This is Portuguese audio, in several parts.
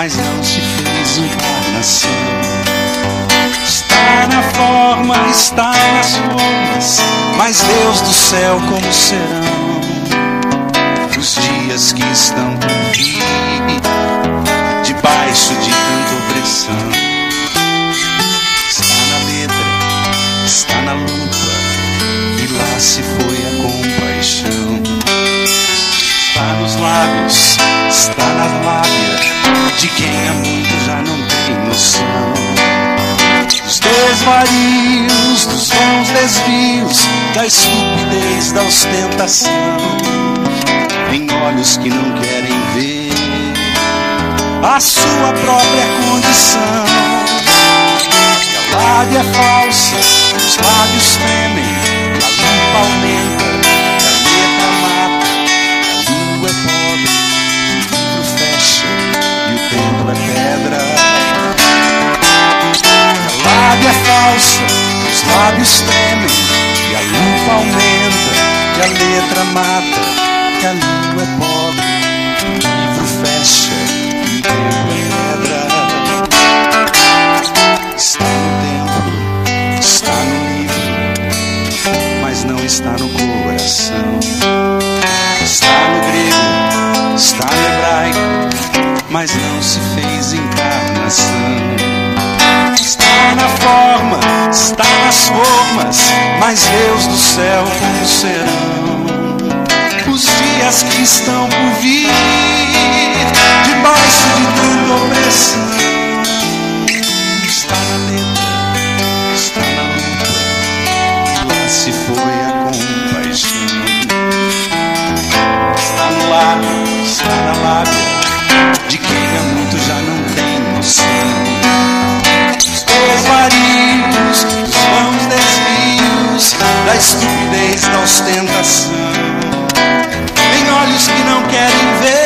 mas não se fez encarnação. Está na forma, está nas formas, mas Deus do céu como serão os dias que estão por vir, debaixo de tanta opressão. Está na letra, está na lupa, e lá se foi a compaixão. Está nos lábios, está na lábia, de quem há muito já não tem noção. Dos desvarios, dos bons desvios, da estupidez, da ostentação em olhos que não querem ver a sua própria condição. A lábia é falsa, os lábios tremem, a limpa aumenta, lábia é falsa, os lábios tremem, e a limpa aumenta, e a letra mata que a língua é pobre, o livro fecha e o templo é pedra. Está no templo, está no livro, mas não está no coração. Está no grego, está no hebraico, mas não se fez encarnação. Está na forma, está nas formas, mas Deus do céu como serão os dias que estão por vir, debaixo de tanta opressão. Está na letra, está na luta, lá se foi a compaixão. Está no lábio, está na lábia, de quem há muito já não tem noção. Da estupidez, da ostentação olhos que não querem ver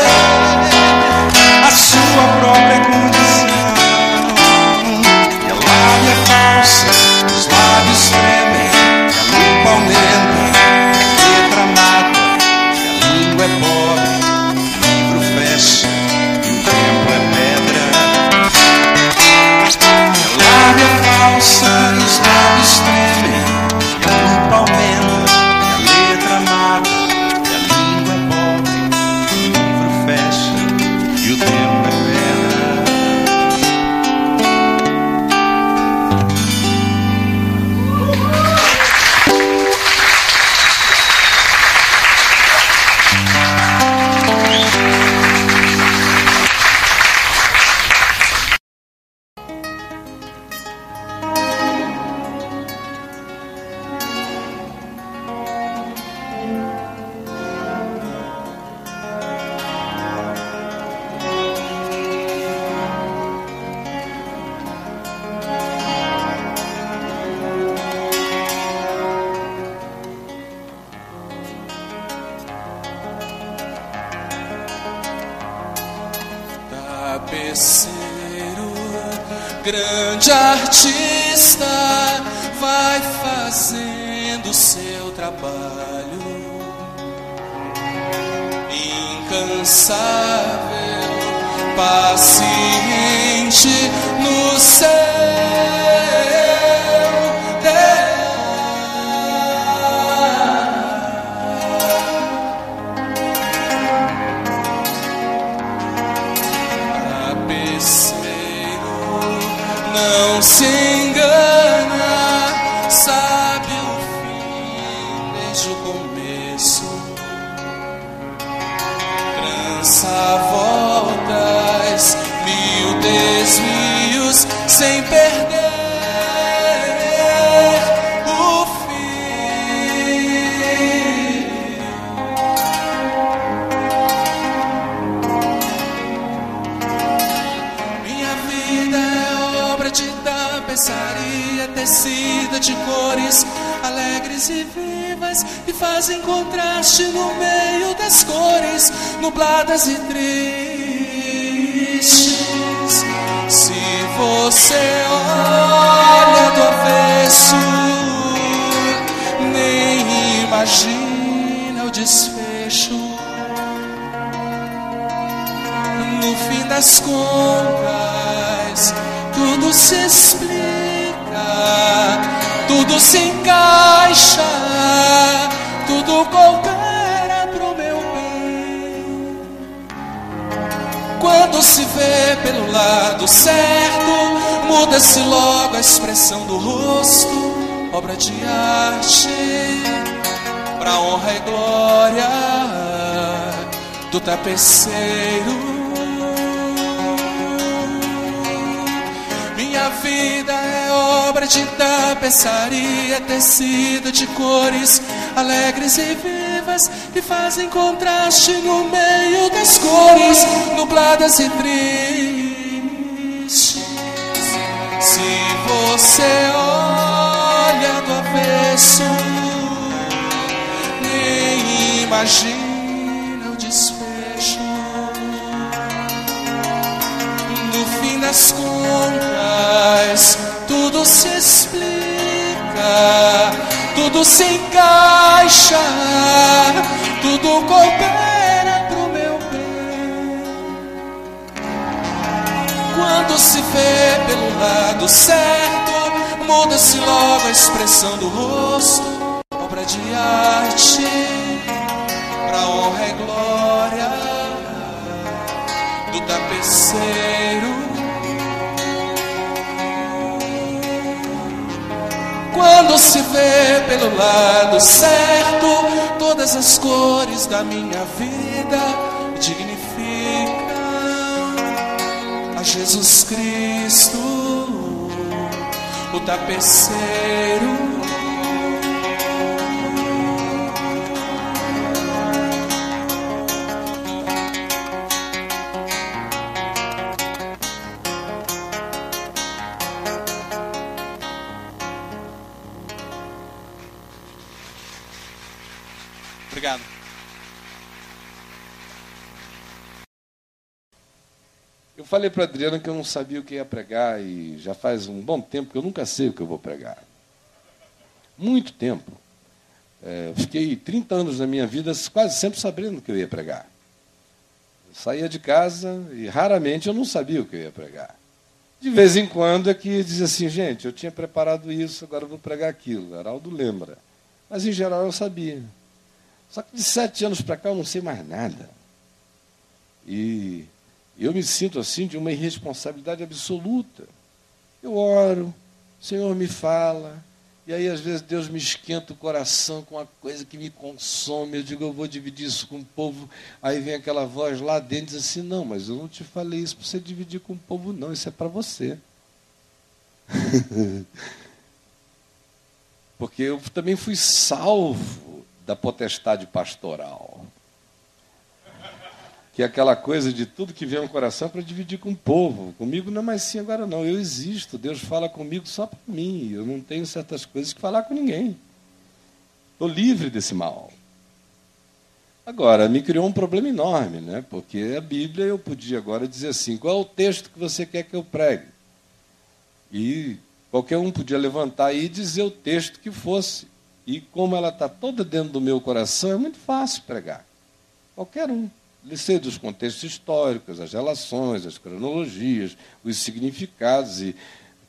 honra e glória do tapeceiro. Minha vida é obra de tapeçaria, tecido de cores alegres e vivas que fazem contraste no meio das cores nubladas e tristes. Se você olha do avesso, imagina o desfecho. No fim das contas, tudo se explica, tudo se encaixa, tudo coopera pro meu bem. Quando se vê pelo lado certo, muda-se logo a expressão do rosto, obra de arte, pra honra e glória do tapeceiro. Quando se vê pelo lado certo, todas as cores da minha vida dignificam a Jesus Cristo, o tapeceiro. Falei para Adriana que eu não sabia o que ia pregar e já faz um bom tempo que eu nunca sei o que eu vou pregar. Muito tempo. É, fiquei 30 anos da minha vida quase sempre sabendo o que eu ia pregar. Eu saía de casa e raramente eu não sabia o que eu ia pregar. De vez em quando é que dizia assim, gente, eu tinha preparado isso, agora eu vou pregar aquilo. Heraldo lembra. Mas em geral eu sabia. Só que de sete anos para cá eu não sei mais nada. E eu me sinto assim de uma irresponsabilidade absoluta. Eu oro, o Senhor me fala, e aí às vezes Deus me esquenta o coração com uma coisa que me consome. Eu digo, eu vou dividir isso com o povo. Aí vem aquela voz lá dentro e diz assim: Não, mas eu não te falei isso para você dividir com o povo, não, isso é para você. Porque eu também fui salvo da potestade pastoral que é aquela coisa de tudo que vem ao coração para dividir com o povo. Comigo não é mais assim agora não. Eu existo. Deus fala comigo só para mim. Eu não tenho certas coisas que falar com ninguém. Estou livre desse mal. Agora, me criou um problema enorme, né? Porque a Bíblia eu podia agora dizer assim: qual é o texto que você quer que eu pregue? E qualquer um podia levantar e dizer o texto que fosse. E como ela está toda dentro do meu coração, é muito fácil pregar. Qualquer um sei dos contextos históricos, as relações, as cronologias, os significados, e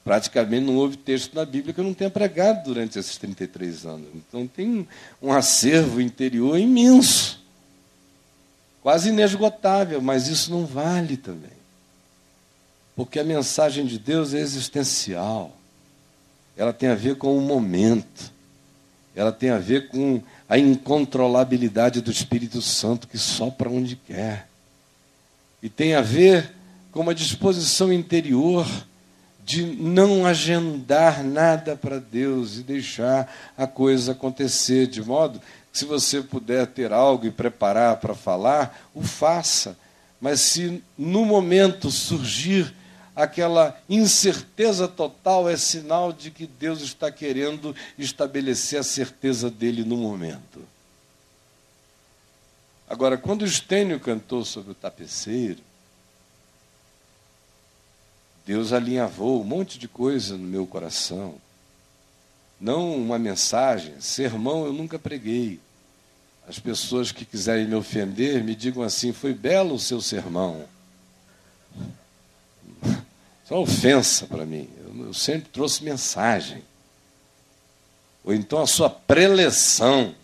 praticamente não houve texto na Bíblia que eu não tenha pregado durante esses 33 anos. Então tem um acervo interior imenso, quase inesgotável, mas isso não vale também. Porque a mensagem de Deus é existencial, ela tem a ver com o momento, ela tem a ver com a incontrolabilidade do Espírito Santo que sopra onde quer. E tem a ver com uma disposição interior de não agendar nada para Deus e deixar a coisa acontecer, de modo que, se você puder ter algo e preparar para falar, o faça. Mas se no momento surgir aquela incerteza total é sinal de que Deus está querendo estabelecer a certeza dele no momento. Agora, quando Estênio cantou sobre o tapeceiro, Deus alinhavou um monte de coisa no meu coração. Não uma mensagem, sermão eu nunca preguei. As pessoas que quiserem me ofender me digam assim: foi belo o seu sermão. Foi uma ofensa para mim. Eu sempre trouxe mensagem. Ou então a sua preleção.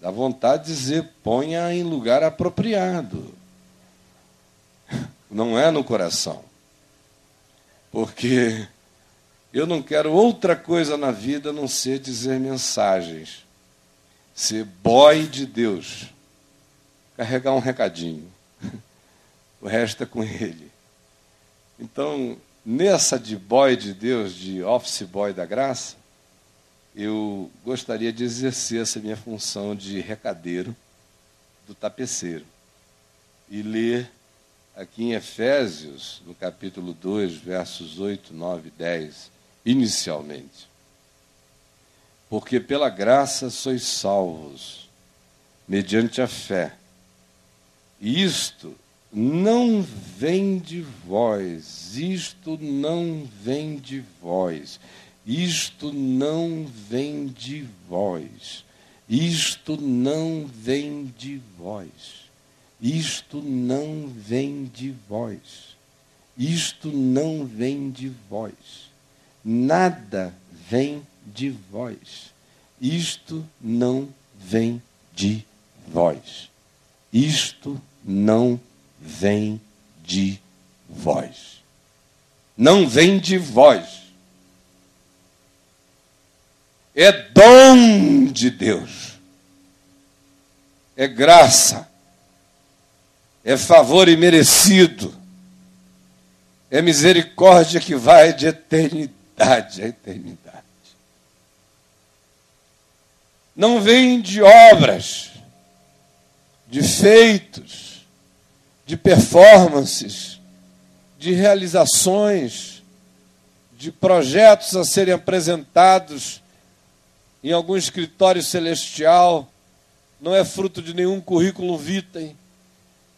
Dá vontade de dizer, ponha em lugar apropriado. Não é no coração. Porque eu não quero outra coisa na vida a não ser dizer mensagens. Ser boy de Deus. Carregar um recadinho. O resto é com ele. Então, nessa de boy de Deus, de office boy da graça, eu gostaria de exercer essa minha função de recadeiro do tapeceiro e ler aqui em Efésios, no capítulo 2, versos 8, 9 e 10, inicialmente. Porque pela graça sois salvos, mediante a fé. E isto não vem de vós, isto não vem de vós, isto não vem de vós, isto não vem de vós, isto não vem de vós, isto não vem de vós, nada vem de vós, isto não vem de vós, isto não vem vem de vós. Não vem de vós. É dom de Deus. É graça. É favor imerecido. É misericórdia que vai de eternidade a eternidade. Não vem de obras, de feitos, de performances, de realizações, de projetos a serem apresentados em algum escritório celestial, não é fruto de nenhum currículo vitae,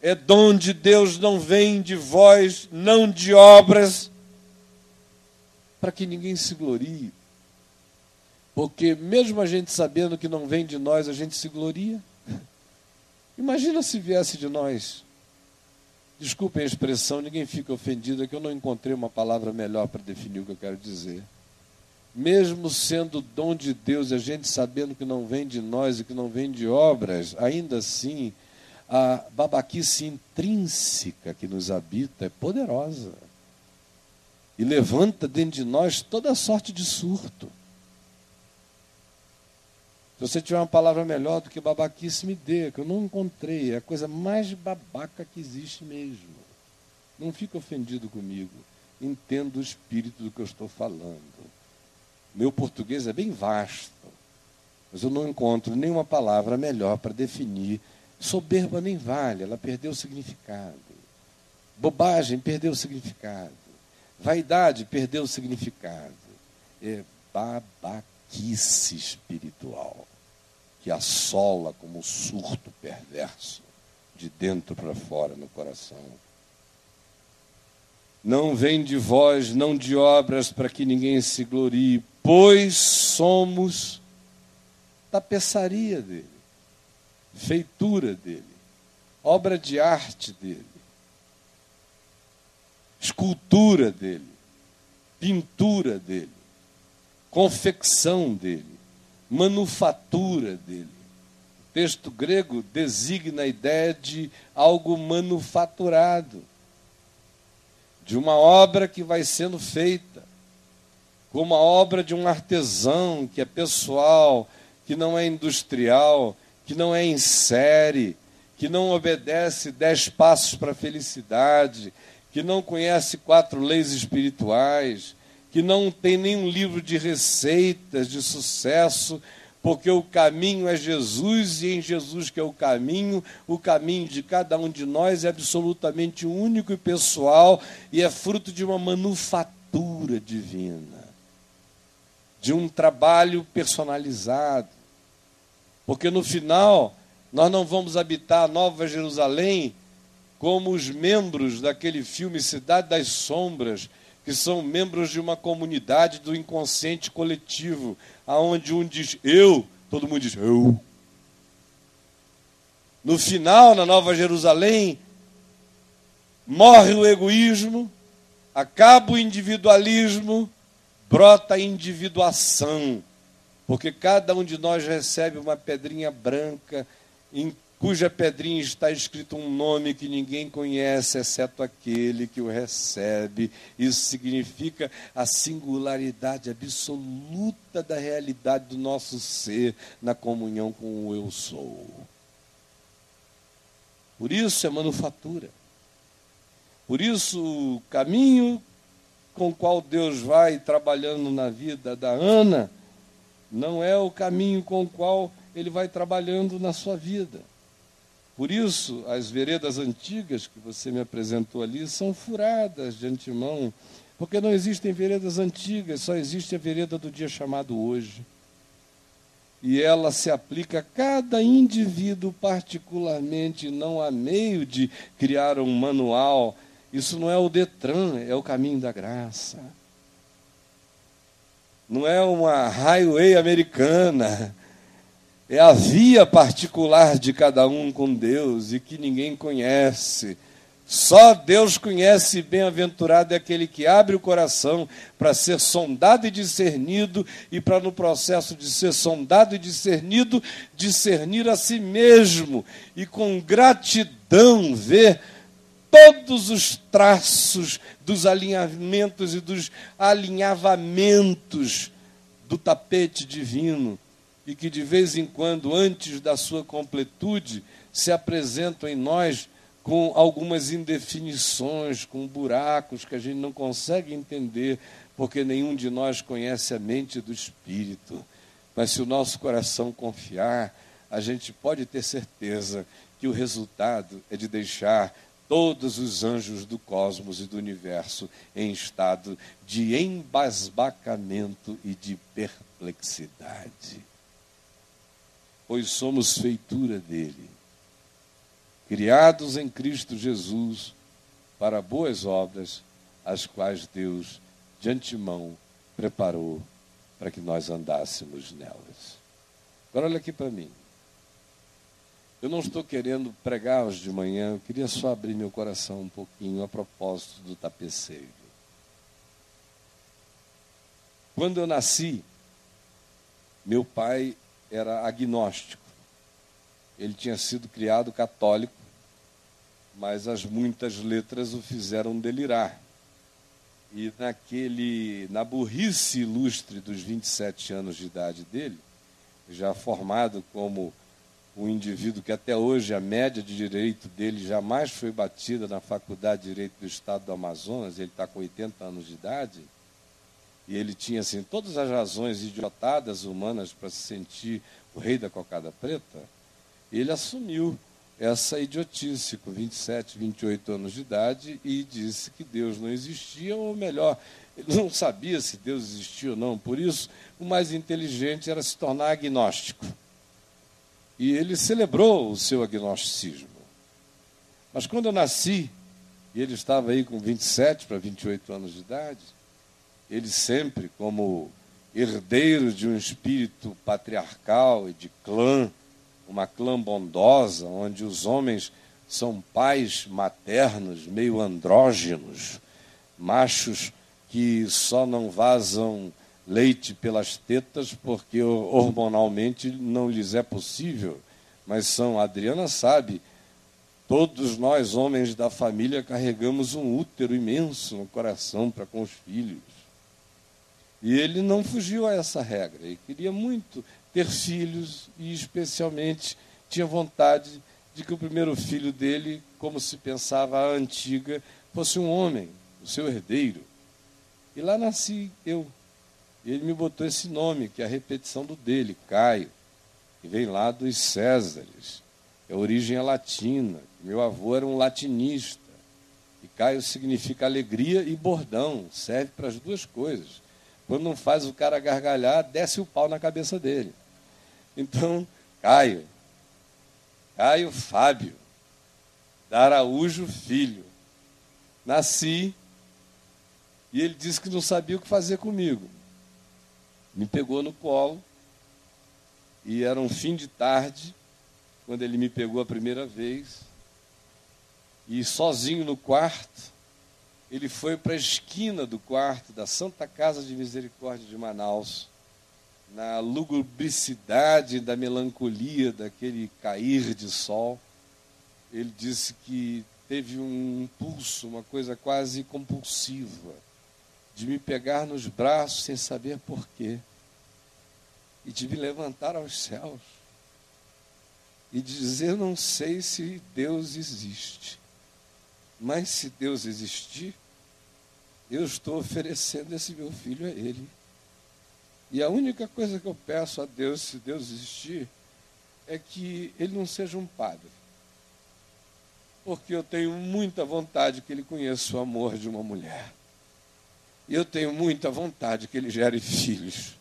é dom de Deus, não vem de vós, não de obras, para que ninguém se glorie. Porque mesmo a gente sabendo que não vem de nós, a gente se gloria. Imagina se viesse de nós. Desculpem a expressão, ninguém fica ofendido, é que eu não encontrei uma palavra melhor para definir o que eu quero dizer. Mesmo sendo dom de Deus, a gente sabendo que não vem de nós e que não vem de obras, ainda assim, a babaquice intrínseca que nos habita é poderosa. E levanta dentro de nós toda sorte de surto. Você tiver uma palavra melhor do que babaquice, me dê, que eu não encontrei. É a coisa mais babaca que existe mesmo. Não fique ofendido comigo. Entendo o espírito do que eu estou falando. Meu português é bem vasto, mas eu não encontro nenhuma palavra melhor para definir. Soberba nem vale, ela perdeu o significado. Bobagem perdeu o significado. Vaidade perdeu o significado. É babaquice espiritual que assola como surto perverso, de dentro para fora no coração. Não vem de vós, não de obras, para que ninguém se glorie, pois somos tapeçaria dele, feitura dele, obra de arte dele, escultura dele, pintura dele, confecção dele manufatura dele. O texto grego designa a ideia de algo manufaturado, de uma obra que vai sendo feita, como a obra de um artesão que é pessoal, que não é industrial, que não é em série, que não obedece dez passos para a felicidade, que não conhece quatro leis espirituais, que não tem nenhum livro de receitas de sucesso, porque o caminho é Jesus e em Jesus que é o caminho, o caminho de cada um de nós é absolutamente único e pessoal e é fruto de uma manufatura divina, de um trabalho personalizado. Porque no final, nós não vamos habitar a Nova Jerusalém como os membros daquele filme Cidade das Sombras, que são membros de uma comunidade do inconsciente coletivo, aonde um diz eu, todo mundo diz eu. No final, na Nova Jerusalém, morre o egoísmo, acaba o individualismo, brota a individuação, porque cada um de nós recebe uma pedrinha branca em cuja pedrinha está escrito um nome que ninguém conhece, exceto aquele que o recebe. Isso significa a singularidade absoluta da realidade do nosso ser na comunhão com o eu sou. Por isso é manufatura. Por isso o caminho com o qual Deus vai trabalhando na vida da Ana não é o caminho com o qual ele vai trabalhando na sua vida. Por isso, as veredas antigas que você me apresentou ali são furadas de antemão, porque não existem veredas antigas, só existe a vereda do dia chamado hoje. E ela se aplica a cada indivíduo particularmente, não há meio de criar um manual. Isso não é o Detran, é o caminho da graça. Não é uma highway americana é a via particular de cada um com Deus e que ninguém conhece. Só Deus conhece, bem-aventurado é aquele que abre o coração para ser sondado e discernido, e para, no processo de ser sondado e discernido, discernir a si mesmo e com gratidão ver todos os traços dos alinhamentos e dos alinhavamentos do tapete divino e que de vez em quando, antes da sua completude, se apresentam em nós com algumas indefinições, com buracos que a gente não consegue entender, porque nenhum de nós conhece a mente do Espírito. Mas se o nosso coração confiar, a gente pode ter certeza que o resultado é de deixar todos os anjos do cosmos e do universo em estado de embasbacamento e de perplexidade pois somos feitura dele, criados em Cristo Jesus para boas obras, as quais Deus de antemão preparou para que nós andássemos nelas. Agora olha aqui para mim. Eu não estou querendo pregar hoje de manhã, eu queria só abrir meu coração um pouquinho a propósito do tapeceiro. Quando eu nasci, meu pai era agnóstico. Ele tinha sido criado católico, mas as muitas letras o fizeram delirar. E naquele, na burrice ilustre dos 27 anos de idade dele, já formado como um indivíduo que até hoje a média de direito dele jamais foi batida na Faculdade de Direito do Estado do Amazonas, ele está com 80 anos de idade, e ele tinha assim todas as razões idiotadas humanas para se sentir o rei da cocada preta, ele assumiu essa idiotice com 27, 28 anos de idade e disse que Deus não existia, ou melhor, ele não sabia se Deus existia ou não. Por isso, o mais inteligente era se tornar agnóstico. E ele celebrou o seu agnosticismo. Mas quando eu nasci, e ele estava aí com 27 para 28 anos de idade, ele sempre, como herdeiro de um espírito patriarcal e de clã, uma clã bondosa, onde os homens são pais maternos, meio andrógenos, machos que só não vazam leite pelas tetas porque hormonalmente não lhes é possível, mas são, Adriana sabe, todos nós, homens da família, carregamos um útero imenso no coração para com os filhos. E ele não fugiu a essa regra. Ele queria muito ter filhos e, especialmente, tinha vontade de que o primeiro filho dele, como se pensava a antiga, fosse um homem, o seu herdeiro. E lá nasci eu. E ele me botou esse nome, que é a repetição do dele, Caio, que vem lá dos Césares. A origem é latina. Meu avô era um latinista. E Caio significa alegria e bordão, serve para as duas coisas. Quando não faz o cara gargalhar, desce o pau na cabeça dele. Então, Caio, Caio Fábio, da Araújo Filho. Nasci e ele disse que não sabia o que fazer comigo. Me pegou no colo e era um fim de tarde, quando ele me pegou a primeira vez, e sozinho no quarto, ele foi para a esquina do quarto da Santa Casa de Misericórdia de Manaus, na lugubricidade da melancolia daquele cair de sol. Ele disse que teve um impulso, uma coisa quase compulsiva, de me pegar nos braços sem saber porquê, e de me levantar aos céus, e dizer: Não sei se Deus existe, mas se Deus existir, eu estou oferecendo esse meu filho a Ele. E a única coisa que eu peço a Deus, se Deus existir, é que ele não seja um padre. Porque eu tenho muita vontade que ele conheça o amor de uma mulher. E eu tenho muita vontade que ele gere filhos.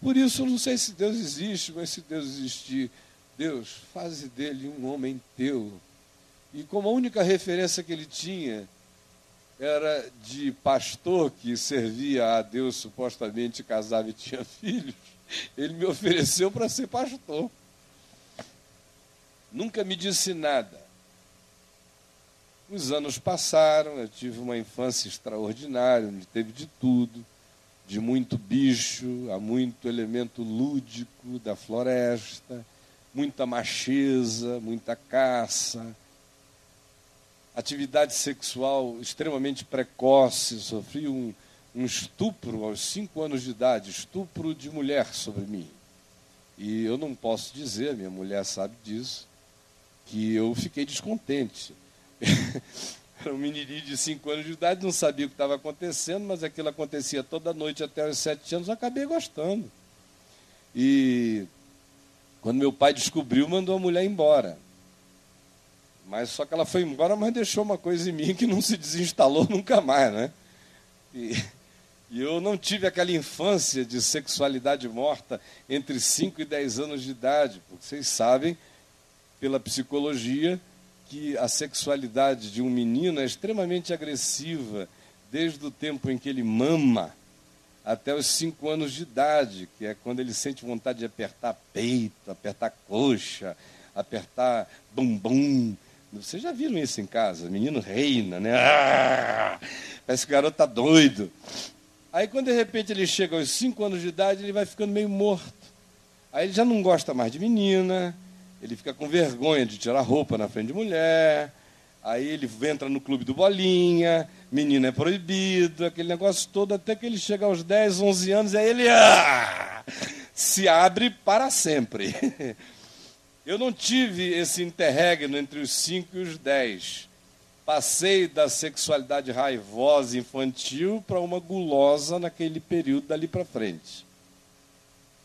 Por isso, eu não sei se Deus existe, mas se Deus existir, Deus, faze dele um homem teu. E como a única referência que ele tinha era de pastor que servia a Deus, supostamente casava e tinha filhos, ele me ofereceu para ser pastor. Nunca me disse nada. Os anos passaram, eu tive uma infância extraordinária, onde teve de tudo, de muito bicho, a muito elemento lúdico da floresta, muita macheza, muita caça, atividade sexual extremamente precoce, sofri um, um estupro aos cinco anos de idade, estupro de mulher sobre mim. E eu não posso dizer, minha mulher sabe disso, que eu fiquei descontente. Era um menininho de cinco anos de idade, não sabia o que estava acontecendo, mas aquilo acontecia toda noite até os sete anos, eu acabei gostando. E quando meu pai descobriu, mandou a mulher embora. Mas só que ela foi embora, mas deixou uma coisa em mim que não se desinstalou nunca mais, né? E, e eu não tive aquela infância de sexualidade morta entre 5 e 10 anos de idade, porque vocês sabem, pela psicologia, que a sexualidade de um menino é extremamente agressiva desde o tempo em que ele mama até os 5 anos de idade, que é quando ele sente vontade de apertar peito, apertar coxa, apertar bumbum, vocês já viram isso em casa? Menino reina, né? Ah, o garoto tá doido. Aí quando de repente ele chega aos 5 anos de idade, ele vai ficando meio morto. Aí ele já não gosta mais de menina, ele fica com vergonha de tirar roupa na frente de mulher. Aí ele entra no clube do bolinha, menina é proibido, aquele negócio todo, até que ele chega aos 10, 11 anos, aí ele ah, se abre para sempre. Eu não tive esse interregno entre os 5 e os 10. Passei da sexualidade raivosa infantil para uma gulosa naquele período dali para frente.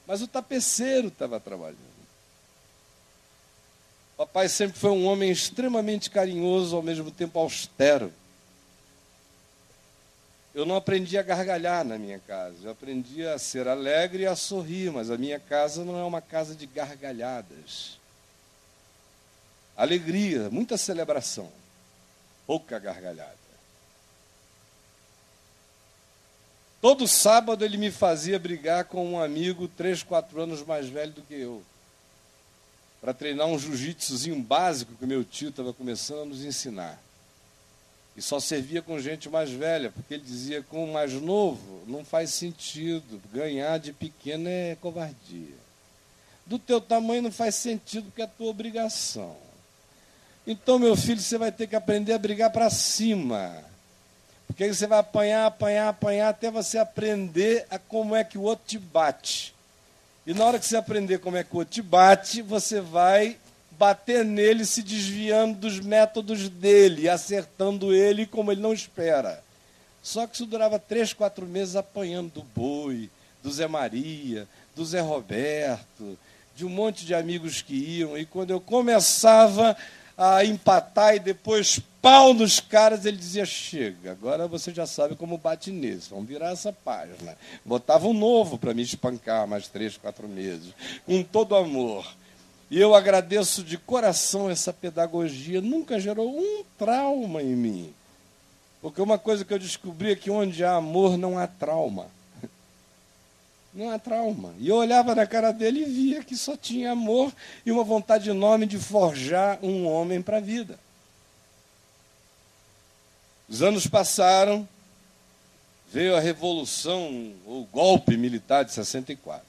Mas o tapeceiro estava trabalhando. Papai sempre foi um homem extremamente carinhoso, ao mesmo tempo austero. Eu não aprendi a gargalhar na minha casa. Eu aprendi a ser alegre e a sorrir, mas a minha casa não é uma casa de gargalhadas alegria, muita celebração, pouca gargalhada. Todo sábado ele me fazia brigar com um amigo três, quatro anos mais velho do que eu, para treinar um jiu-jitsuzinho básico que meu tio estava começando a nos ensinar. E só servia com gente mais velha, porque ele dizia com o mais novo não faz sentido, ganhar de pequeno é covardia. Do teu tamanho não faz sentido porque é tua obrigação. Então, meu filho, você vai ter que aprender a brigar para cima. Porque aí você vai apanhar, apanhar, apanhar, até você aprender a como é que o outro te bate. E na hora que você aprender como é que o outro te bate, você vai bater nele, se desviando dos métodos dele, acertando ele como ele não espera. Só que isso durava três, quatro meses apanhando do boi, do Zé Maria, do Zé Roberto, de um monte de amigos que iam. E quando eu começava a empatar e depois pau nos caras, ele dizia: chega, agora você já sabe como bate nisso, vamos virar essa página. Botava um novo para me espancar mais três, quatro meses, com todo amor. E eu agradeço de coração essa pedagogia, nunca gerou um trauma em mim. Porque uma coisa que eu descobri é que onde há amor não há trauma não há trauma. E eu olhava na cara dele e via que só tinha amor e uma vontade enorme de forjar um homem para a vida. Os anos passaram, veio a revolução, o golpe militar de 64.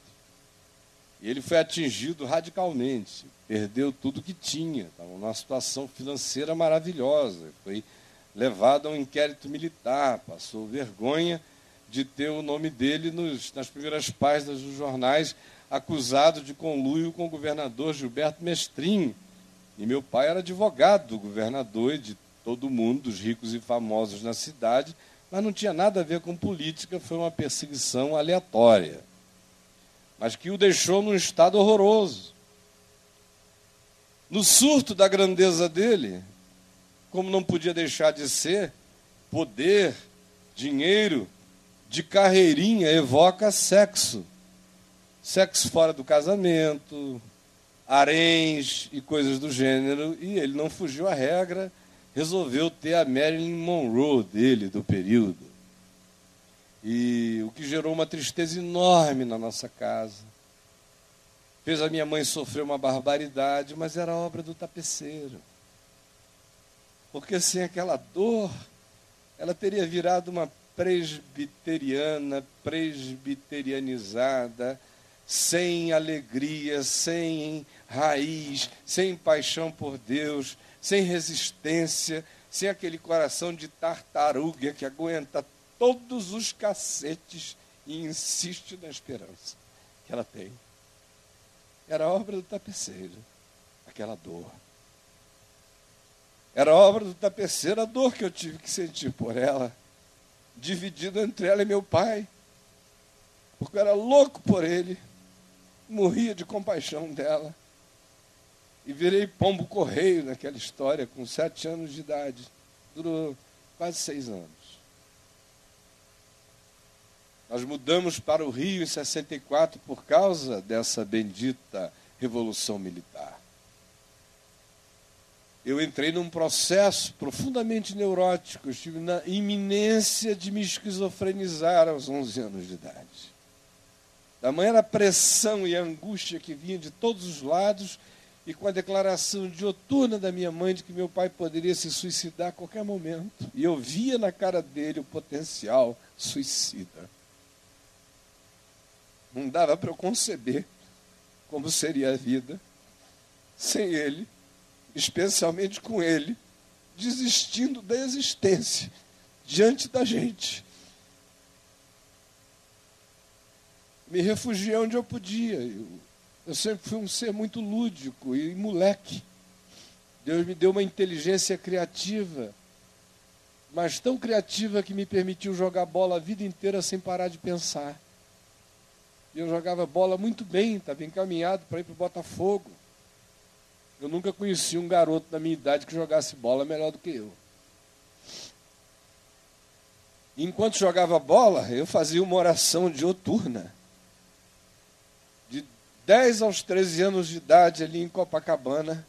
E ele foi atingido radicalmente, perdeu tudo que tinha, estava numa situação financeira maravilhosa, foi levado a um inquérito militar, passou vergonha de ter o nome dele nos, nas primeiras páginas dos jornais, acusado de conluio com o governador Gilberto Mestrinho. E meu pai era advogado do governador e de todo mundo, dos ricos e famosos na cidade, mas não tinha nada a ver com política, foi uma perseguição aleatória. Mas que o deixou num estado horroroso. No surto da grandeza dele, como não podia deixar de ser, poder, dinheiro, de carreirinha evoca sexo. Sexo fora do casamento, haréns e coisas do gênero, e ele não fugiu à regra resolveu ter a Marilyn Monroe dele, do período. E o que gerou uma tristeza enorme na nossa casa. Fez a minha mãe sofrer uma barbaridade, mas era obra do tapeceiro. Porque sem aquela dor, ela teria virado uma presbiteriana, presbiterianizada, sem alegria, sem raiz, sem paixão por Deus, sem resistência, sem aquele coração de tartaruga que aguenta todos os cacetes e insiste na esperança que ela tem. Era obra do tapeceiro, aquela dor. Era obra do tapeceiro a dor que eu tive que sentir por ela, dividida entre ela e meu pai, porque eu era louco por ele, morria de compaixão dela. E virei pombo correio naquela história com sete anos de idade. Durou quase seis anos. Nós mudamos para o Rio em 64 por causa dessa bendita revolução militar. Eu entrei num processo profundamente neurótico, eu estive na iminência de me esquizofrenizar aos 11 anos de idade. Da manhã a pressão e a angústia que vinha de todos os lados, e com a declaração dioturna da minha mãe de que meu pai poderia se suicidar a qualquer momento. E eu via na cara dele o potencial suicida. Não dava para eu conceber como seria a vida sem ele, especialmente com ele, desistindo da existência diante da gente. Me refugiei onde eu podia. Eu eu sempre fui um ser muito lúdico e moleque. Deus me deu uma inteligência criativa, mas tão criativa que me permitiu jogar bola a vida inteira sem parar de pensar. E eu jogava bola muito bem, estava encaminhado para ir para o Botafogo. Eu nunca conheci um garoto da minha idade que jogasse bola melhor do que eu. Enquanto jogava bola, eu fazia uma oração dioturna. 10 aos 13 anos de idade, ali em Copacabana,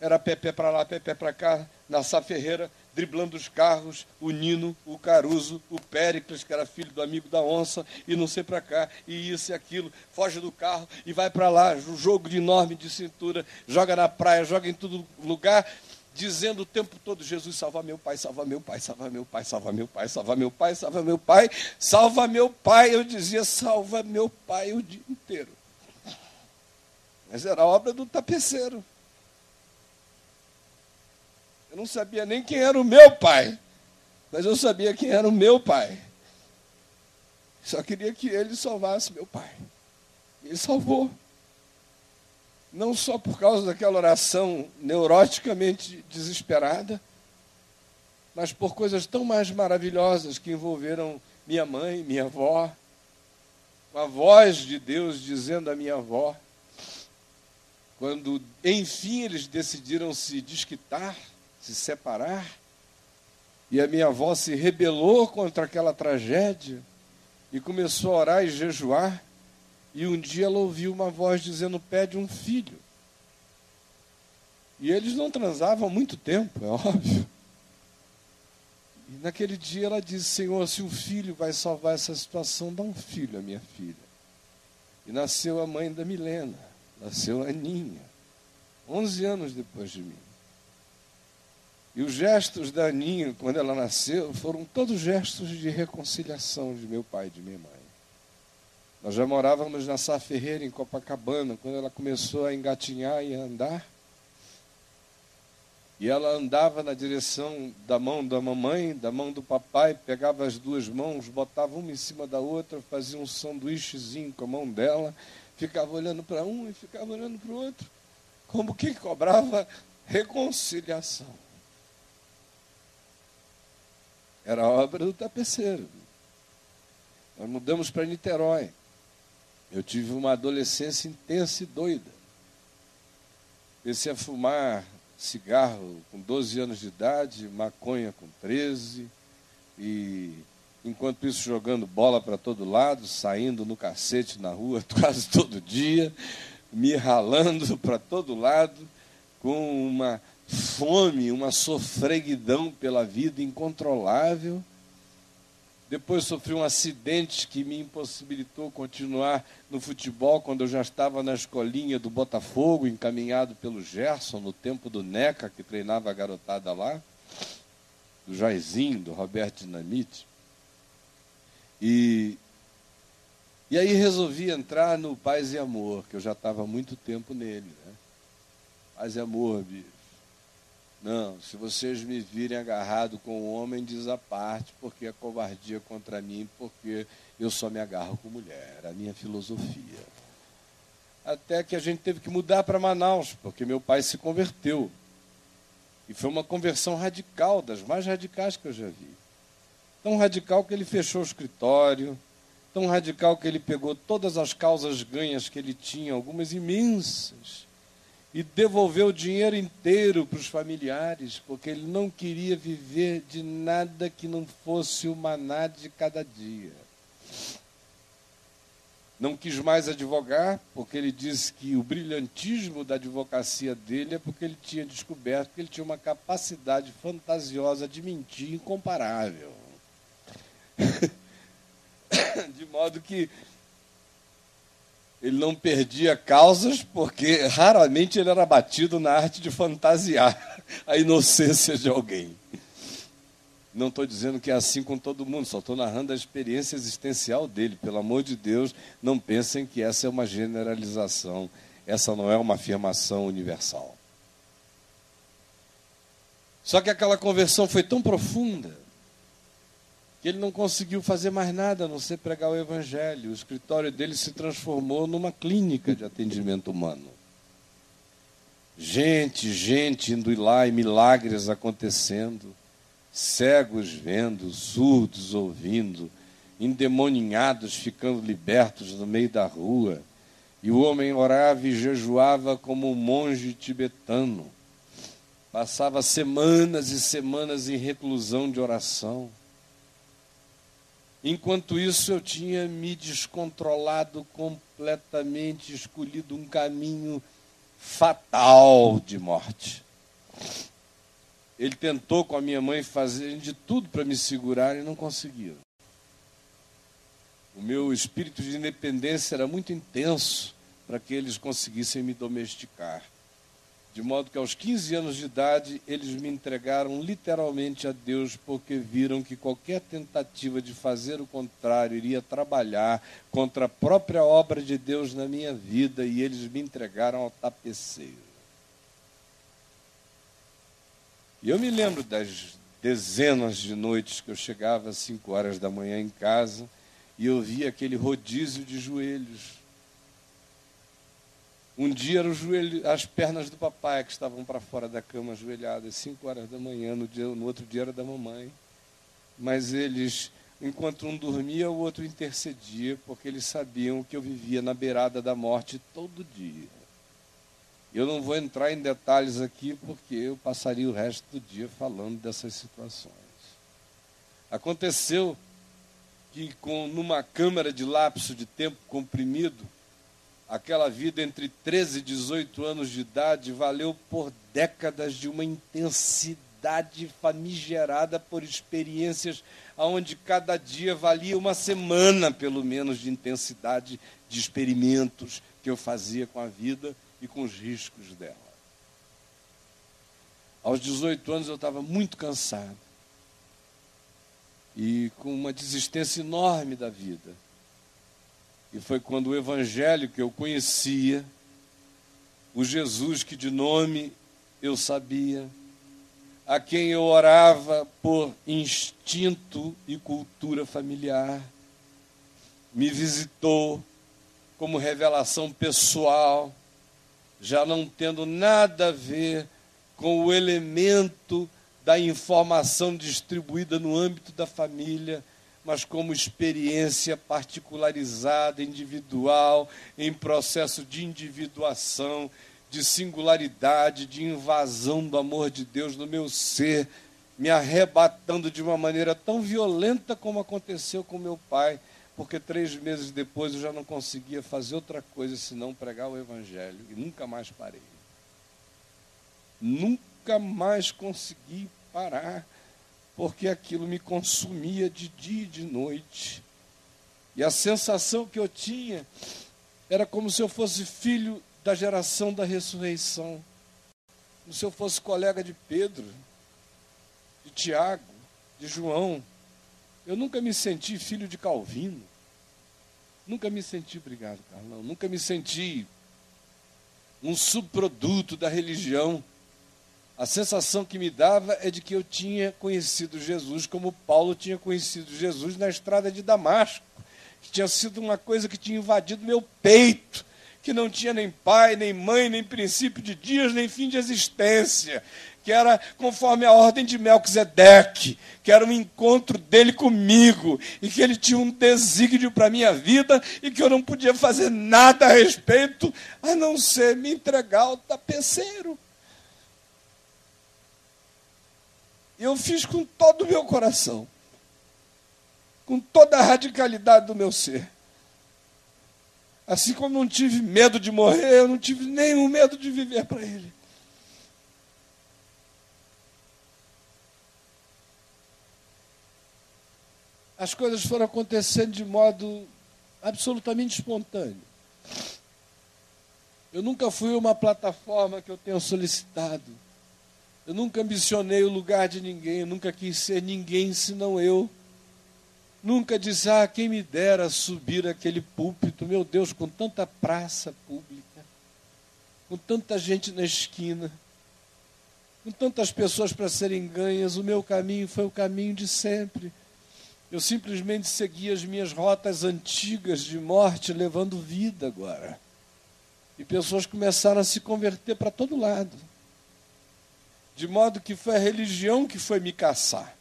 era pé para lá, pé para cá, na Sá Ferreira, driblando os carros, o Nino, o Caruso, o Péricles, que era filho do amigo da onça, e não sei para cá, e isso e aquilo, foge do carro e vai para lá, um jogo de enorme de cintura, joga na praia, joga em todo lugar, dizendo o tempo todo: Jesus, salva meu pai, salva meu pai, salva meu pai, salva meu pai, salva meu pai, salva meu pai, salva meu pai. Eu dizia: salva meu pai o dia inteiro. Mas era obra do tapeceiro. Eu não sabia nem quem era o meu pai, mas eu sabia quem era o meu pai. Só queria que ele salvasse meu pai. Ele salvou. Não só por causa daquela oração neuroticamente desesperada, mas por coisas tão mais maravilhosas que envolveram minha mãe, minha avó, a voz de Deus dizendo à minha avó: quando enfim eles decidiram se desquitar, se separar, e a minha avó se rebelou contra aquela tragédia e começou a orar e jejuar, e um dia ela ouviu uma voz dizendo: Pede um filho. E eles não transavam há muito tempo, é óbvio. E naquele dia ela disse: Senhor, se um filho vai salvar essa situação, dá um filho à minha filha. E nasceu a mãe da Milena. Nasceu Aninha, 11 anos depois de mim. E os gestos da Aninha, quando ela nasceu, foram todos gestos de reconciliação de meu pai e de minha mãe. Nós já morávamos na Sá Ferreira, em Copacabana, quando ela começou a engatinhar e a andar. E ela andava na direção da mão da mamãe, da mão do papai, pegava as duas mãos, botava uma em cima da outra, fazia um sanduíchezinho com a mão dela, ficava olhando para um e ficava olhando para o outro, como quem cobrava reconciliação. Era obra do tapeceiro. Nós mudamos para Niterói. Eu tive uma adolescência intensa e doida. Comecei a fumar cigarro com 12 anos de idade, maconha com 13, e enquanto isso jogando bola para todo lado, saindo no cacete na rua quase todo dia, me ralando para todo lado, com uma fome, uma sofreguidão pela vida incontrolável. Depois sofri um acidente que me impossibilitou continuar no futebol quando eu já estava na escolinha do Botafogo, encaminhado pelo Gerson, no tempo do NECA, que treinava a garotada lá, do Jairzinho, do Roberto Dinamite. E, e aí resolvi entrar no Paz e Amor, que eu já estava há muito tempo nele. Né? Paz e Amor, bicho. Não, se vocês me virem agarrado com um homem, diz a parte, porque é covardia contra mim, porque eu só me agarro com mulher. A minha filosofia. Até que a gente teve que mudar para Manaus, porque meu pai se converteu. E foi uma conversão radical, das mais radicais que eu já vi. Tão radical que ele fechou o escritório, tão radical que ele pegou todas as causas ganhas que ele tinha, algumas imensas, e devolveu o dinheiro inteiro para os familiares, porque ele não queria viver de nada que não fosse o maná de cada dia. Não quis mais advogar, porque ele disse que o brilhantismo da advocacia dele é porque ele tinha descoberto que ele tinha uma capacidade fantasiosa de mentir incomparável. de modo que ele não perdia causas, porque raramente ele era batido na arte de fantasiar a inocência de alguém. Não estou dizendo que é assim com todo mundo, só estou narrando a experiência existencial dele. Pelo amor de Deus, não pensem que essa é uma generalização, essa não é uma afirmação universal. Só que aquela conversão foi tão profunda que ele não conseguiu fazer mais nada a não ser pregar o Evangelho. O escritório dele se transformou numa clínica de atendimento humano. Gente, gente indo lá e milagres acontecendo, cegos vendo, surdos ouvindo, endemoninhados ficando libertos no meio da rua. E o homem orava e jejuava como um monge tibetano. Passava semanas e semanas em reclusão de oração Enquanto isso, eu tinha me descontrolado completamente, escolhido um caminho fatal de morte. Ele tentou com a minha mãe fazer de tudo para me segurar e não conseguiram. O meu espírito de independência era muito intenso para que eles conseguissem me domesticar. De modo que aos 15 anos de idade, eles me entregaram literalmente a Deus, porque viram que qualquer tentativa de fazer o contrário iria trabalhar contra a própria obra de Deus na minha vida, e eles me entregaram ao tapeceiro. E eu me lembro das dezenas de noites que eu chegava às 5 horas da manhã em casa e eu via aquele rodízio de joelhos um dia eram joelho, as pernas do papai que estavam para fora da cama ajoelhadas, 5 horas da manhã, no, dia, no outro dia era da mamãe. Mas eles, enquanto um dormia, o outro intercedia, porque eles sabiam que eu vivia na beirada da morte todo dia. Eu não vou entrar em detalhes aqui, porque eu passaria o resto do dia falando dessas situações. Aconteceu que, com, numa câmara de lapso de tempo comprimido, Aquela vida entre 13 e 18 anos de idade valeu por décadas de uma intensidade famigerada por experiências onde cada dia valia uma semana, pelo menos, de intensidade de experimentos que eu fazia com a vida e com os riscos dela. Aos 18 anos eu estava muito cansado e com uma desistência enorme da vida. E foi quando o evangelho que eu conhecia, o Jesus que de nome eu sabia, a quem eu orava por instinto e cultura familiar, me visitou como revelação pessoal, já não tendo nada a ver com o elemento da informação distribuída no âmbito da família, mas como experiência particularizada, individual, em processo de individuação, de singularidade, de invasão do amor de Deus no meu ser, me arrebatando de uma maneira tão violenta como aconteceu com meu pai, porque três meses depois eu já não conseguia fazer outra coisa senão pregar o Evangelho e nunca mais parei. Nunca mais consegui parar, porque aquilo me consumia de dia e de noite. E a sensação que eu tinha era como se eu fosse filho da geração da ressurreição. Como se eu fosse colega de Pedro, de Tiago, de João. Eu nunca me senti filho de Calvino. Nunca me senti, obrigado, Carlão, nunca me senti um subproduto da religião. A sensação que me dava é de que eu tinha conhecido Jesus como Paulo tinha conhecido Jesus na estrada de Damasco. Que tinha sido uma coisa que tinha invadido meu peito que não tinha nem pai, nem mãe, nem princípio de dias, nem fim de existência, que era conforme a ordem de Melquisedeque, que era um encontro dele comigo, e que ele tinha um desígnio para a minha vida, e que eu não podia fazer nada a respeito, a não ser me entregar ao tapeceiro. Eu fiz com todo o meu coração, com toda a radicalidade do meu ser. Assim como não tive medo de morrer, eu não tive nenhum medo de viver para Ele. As coisas foram acontecendo de modo absolutamente espontâneo. Eu nunca fui uma plataforma que eu tenha solicitado. Eu nunca ambicionei o lugar de ninguém, eu nunca quis ser ninguém senão eu. Nunca disse, ah, quem me dera subir aquele púlpito, meu Deus, com tanta praça pública, com tanta gente na esquina, com tantas pessoas para serem ganhas, o meu caminho foi o caminho de sempre. Eu simplesmente segui as minhas rotas antigas de morte, levando vida agora. E pessoas começaram a se converter para todo lado. De modo que foi a religião que foi me caçar.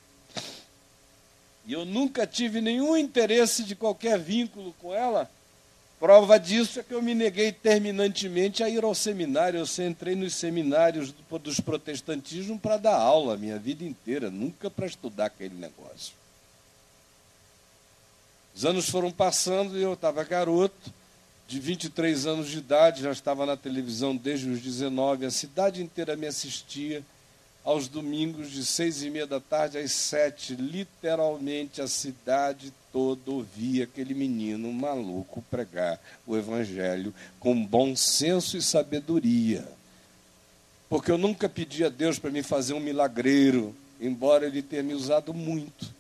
E eu nunca tive nenhum interesse de qualquer vínculo com ela. Prova disso é que eu me neguei terminantemente a ir ao seminário. Eu entrei nos seminários dos protestantismos para dar aula a minha vida inteira, nunca para estudar aquele negócio. Os anos foram passando e eu estava garoto, de 23 anos de idade, já estava na televisão desde os 19, a cidade inteira me assistia aos domingos de seis e meia da tarde às sete, literalmente a cidade toda ouvia aquele menino maluco pregar o evangelho com bom senso e sabedoria. Porque eu nunca pedi a Deus para me fazer um milagreiro, embora ele tenha me usado muito.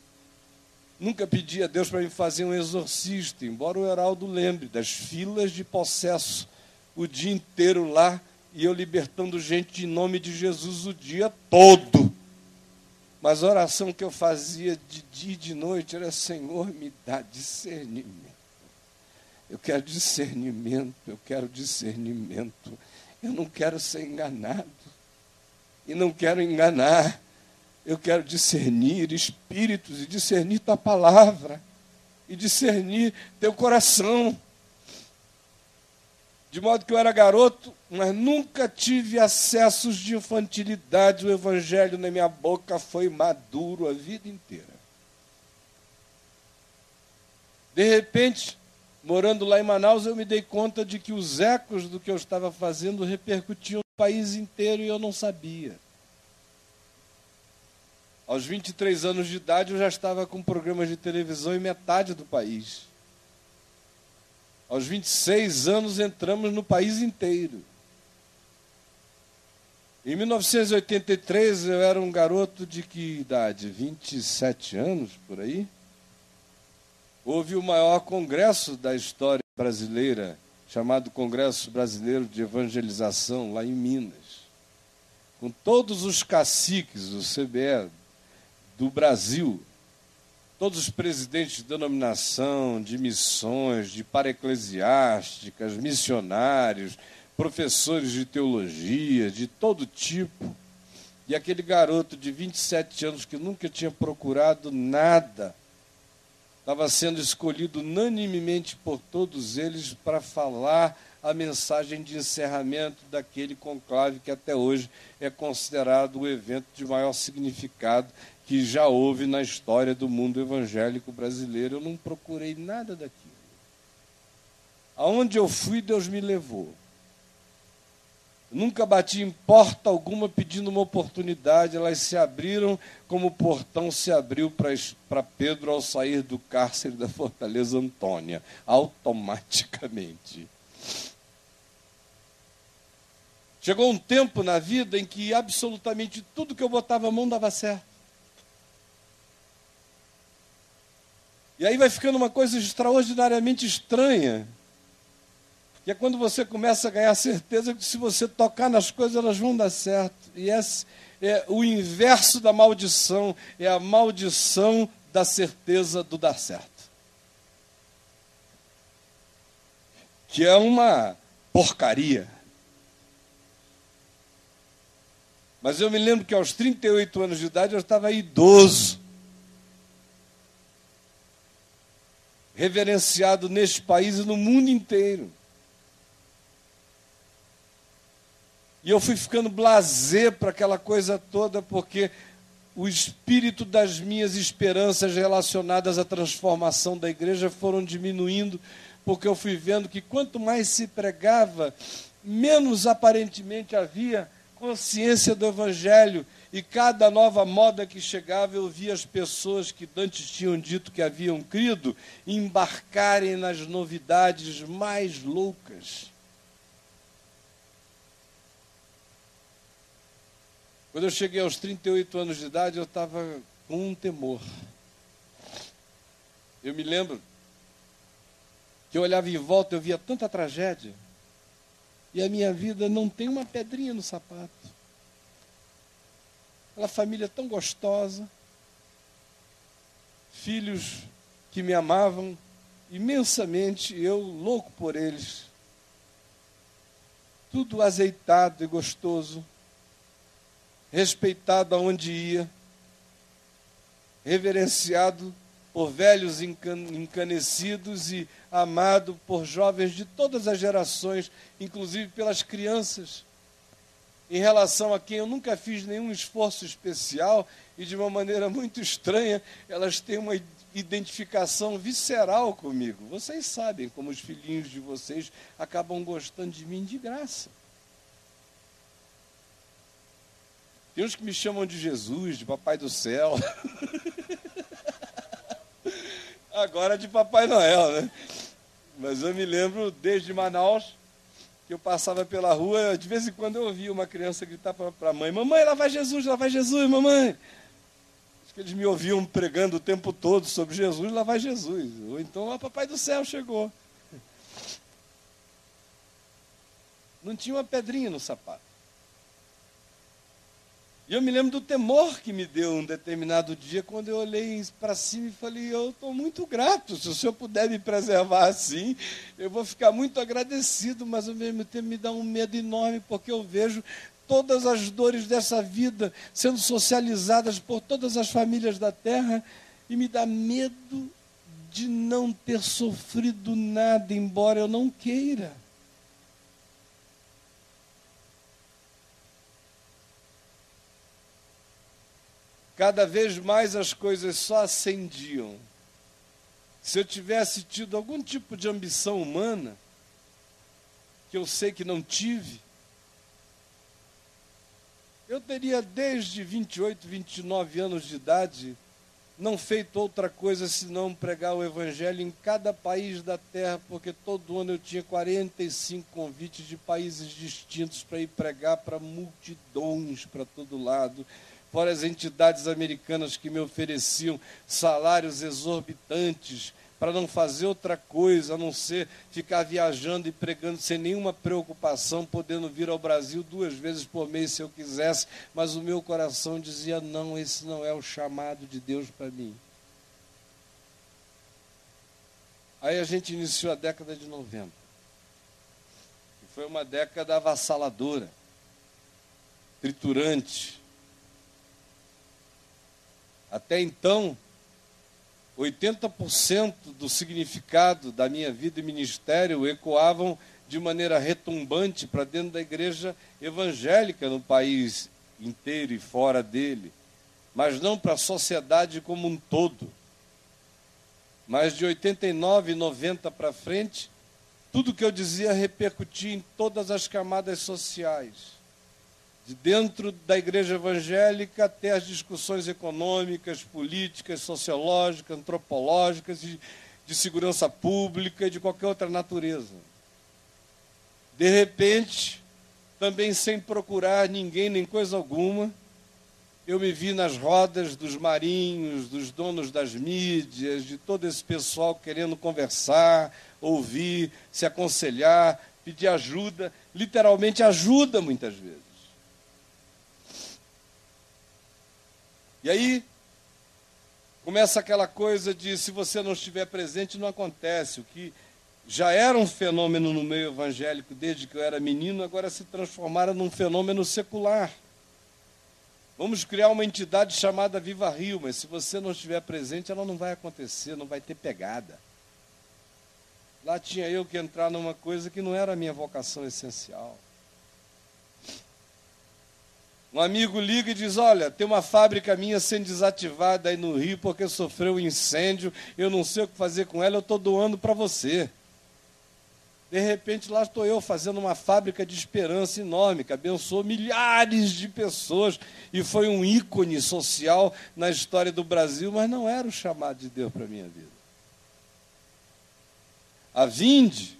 Nunca pedi a Deus para me fazer um exorcista, embora o Heraldo lembre das filas de processo o dia inteiro lá e eu libertando gente em nome de Jesus o dia todo. Mas a oração que eu fazia de dia e de noite era: Senhor, me dá discernimento. Eu quero discernimento, eu quero discernimento. Eu não quero ser enganado. E não quero enganar. Eu quero discernir espíritos e discernir tua palavra. E discernir teu coração. De modo que eu era garoto, mas nunca tive acessos de infantilidade. O evangelho na minha boca foi maduro a vida inteira. De repente, morando lá em Manaus, eu me dei conta de que os ecos do que eu estava fazendo repercutiam no país inteiro e eu não sabia. Aos 23 anos de idade, eu já estava com programas de televisão em metade do país. Aos 26 anos entramos no país inteiro. Em 1983 eu era um garoto de que idade? 27 anos por aí. Houve o maior congresso da história brasileira, chamado Congresso Brasileiro de Evangelização, lá em Minas. Com todos os caciques do CBE do Brasil, todos os presidentes de denominação, de missões, de pareclesiásticas, missionários, professores de teologia, de todo tipo. E aquele garoto de 27 anos que nunca tinha procurado nada, estava sendo escolhido unanimemente por todos eles para falar a mensagem de encerramento daquele conclave que até hoje é considerado o evento de maior significado que já houve na história do mundo evangélico brasileiro. Eu não procurei nada daquilo. Aonde eu fui, Deus me levou. Nunca bati em porta alguma pedindo uma oportunidade, elas se abriram como o portão se abriu para Pedro ao sair do cárcere da Fortaleza Antônia, automaticamente. Chegou um tempo na vida em que absolutamente tudo que eu botava a mão dava certo. E aí vai ficando uma coisa extraordinariamente estranha que é quando você começa a ganhar certeza que se você tocar nas coisas, elas vão dar certo. E esse é o inverso da maldição, é a maldição da certeza do dar certo. Que é uma porcaria. Mas eu me lembro que aos 38 anos de idade eu estava idoso. Reverenciado neste país e no mundo inteiro. E eu fui ficando blazer para aquela coisa toda, porque o espírito das minhas esperanças relacionadas à transformação da igreja foram diminuindo, porque eu fui vendo que quanto mais se pregava, menos aparentemente havia consciência do evangelho. E cada nova moda que chegava, eu via as pessoas que antes tinham dito que haviam crido embarcarem nas novidades mais loucas. Quando eu cheguei aos 38 anos de idade, eu estava com um temor. Eu me lembro que eu olhava em volta, eu via tanta tragédia, e a minha vida não tem uma pedrinha no sapato. Aquela família tão gostosa, filhos que me amavam imensamente, eu louco por eles. Tudo azeitado e gostoso respeitado aonde ia, reverenciado por velhos encanecidos e amado por jovens de todas as gerações, inclusive pelas crianças, em relação a quem eu nunca fiz nenhum esforço especial e de uma maneira muito estranha, elas têm uma identificação visceral comigo. Vocês sabem como os filhinhos de vocês acabam gostando de mim de graça. Tem uns que me chamam de Jesus, de Papai do Céu. Agora de Papai Noel, né? Mas eu me lembro desde Manaus que eu passava pela rua, de vez em quando eu ouvia uma criança gritar para a mãe: Mamãe, lá vai Jesus, lá vai Jesus, mamãe. Acho que eles me ouviam pregando o tempo todo sobre Jesus, lá vai Jesus. Ou então, o Papai do Céu chegou. Não tinha uma pedrinha no sapato. E eu me lembro do temor que me deu um determinado dia, quando eu olhei para cima e falei: Eu estou muito grato, se o senhor puder me preservar assim, eu vou ficar muito agradecido, mas ao mesmo tempo me dá um medo enorme, porque eu vejo todas as dores dessa vida sendo socializadas por todas as famílias da terra, e me dá medo de não ter sofrido nada, embora eu não queira. Cada vez mais as coisas só acendiam. Se eu tivesse tido algum tipo de ambição humana, que eu sei que não tive, eu teria desde 28, 29 anos de idade não feito outra coisa senão pregar o Evangelho em cada país da terra, porque todo ano eu tinha 45 convites de países distintos para ir pregar para multidões para todo lado, fora as entidades americanas que me ofereciam salários exorbitantes para não fazer outra coisa a não ser ficar viajando e pregando sem nenhuma preocupação, podendo vir ao Brasil duas vezes por mês se eu quisesse, mas o meu coração dizia: não, esse não é o chamado de Deus para mim. Aí a gente iniciou a década de 90. E foi uma década avassaladora, triturante. Até então, 80% do significado da minha vida e ministério ecoavam de maneira retumbante para dentro da igreja evangélica no país inteiro e fora dele, mas não para a sociedade como um todo. Mas de 89 e 90 para frente, tudo que eu dizia repercutia em todas as camadas sociais de dentro da igreja evangélica até as discussões econômicas, políticas, sociológicas, antropológicas, de, de segurança pública e de qualquer outra natureza. De repente, também sem procurar ninguém nem coisa alguma, eu me vi nas rodas dos marinhos, dos donos das mídias, de todo esse pessoal querendo conversar, ouvir, se aconselhar, pedir ajuda, literalmente ajuda muitas vezes. E aí começa aquela coisa de se você não estiver presente, não acontece. O que já era um fenômeno no meio evangélico desde que eu era menino, agora se transformara num fenômeno secular. Vamos criar uma entidade chamada Viva Rio, mas se você não estiver presente, ela não vai acontecer, não vai ter pegada. Lá tinha eu que entrar numa coisa que não era a minha vocação essencial. Um amigo liga e diz: Olha, tem uma fábrica minha sendo desativada aí no Rio porque sofreu um incêndio, eu não sei o que fazer com ela, eu estou doando para você. De repente, lá estou eu fazendo uma fábrica de esperança enorme, que abençoou milhares de pessoas e foi um ícone social na história do Brasil, mas não era o chamado de Deus para a minha vida. A Vinde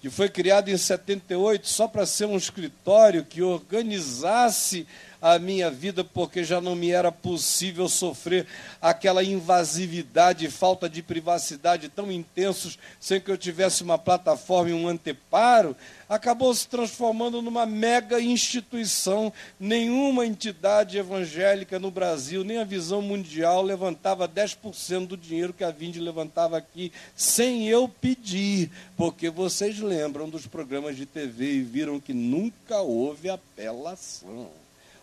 que foi criado em 78 só para ser um escritório que organizasse a minha vida, porque já não me era possível sofrer aquela invasividade falta de privacidade tão intensos sem que eu tivesse uma plataforma e um anteparo, acabou se transformando numa mega instituição. Nenhuma entidade evangélica no Brasil, nem a visão mundial, levantava 10% do dinheiro que a Vinde levantava aqui, sem eu pedir, porque vocês lembram dos programas de TV e viram que nunca houve apelação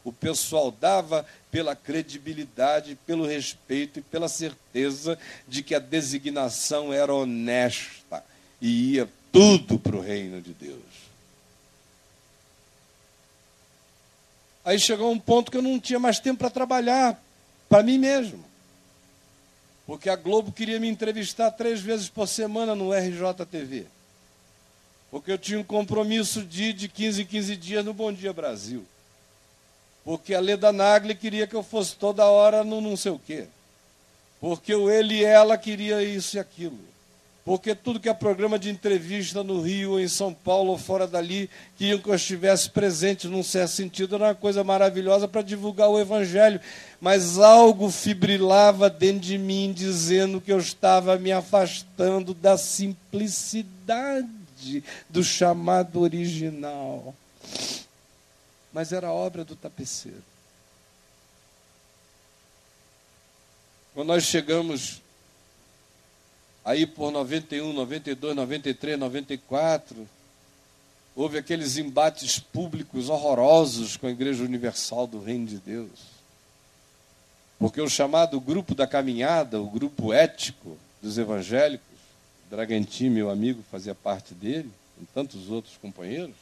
o pessoal dava pela credibilidade, pelo respeito e pela certeza de que a designação era honesta e ia tudo para o reino de Deus. Aí chegou um ponto que eu não tinha mais tempo para trabalhar para mim mesmo. Porque a Globo queria me entrevistar três vezes por semana no RJTV. Porque eu tinha um compromisso de, de 15 em 15 dias no Bom Dia Brasil. Porque a Leda Nagli queria que eu fosse toda hora no não sei o quê. Porque o ele e ela queria isso e aquilo. Porque tudo que é programa de entrevista no Rio, em São Paulo, ou fora dali, queriam que eu estivesse presente num certo sentido, era uma coisa maravilhosa para divulgar o Evangelho. Mas algo fibrilava dentro de mim, dizendo que eu estava me afastando da simplicidade do chamado original mas era obra do tapeceiro. Quando nós chegamos aí por 91, 92, 93, 94, houve aqueles embates públicos horrorosos com a Igreja Universal do Reino de Deus. Porque o chamado grupo da caminhada, o grupo ético dos evangélicos, Dragantin, meu amigo, fazia parte dele, e tantos outros companheiros,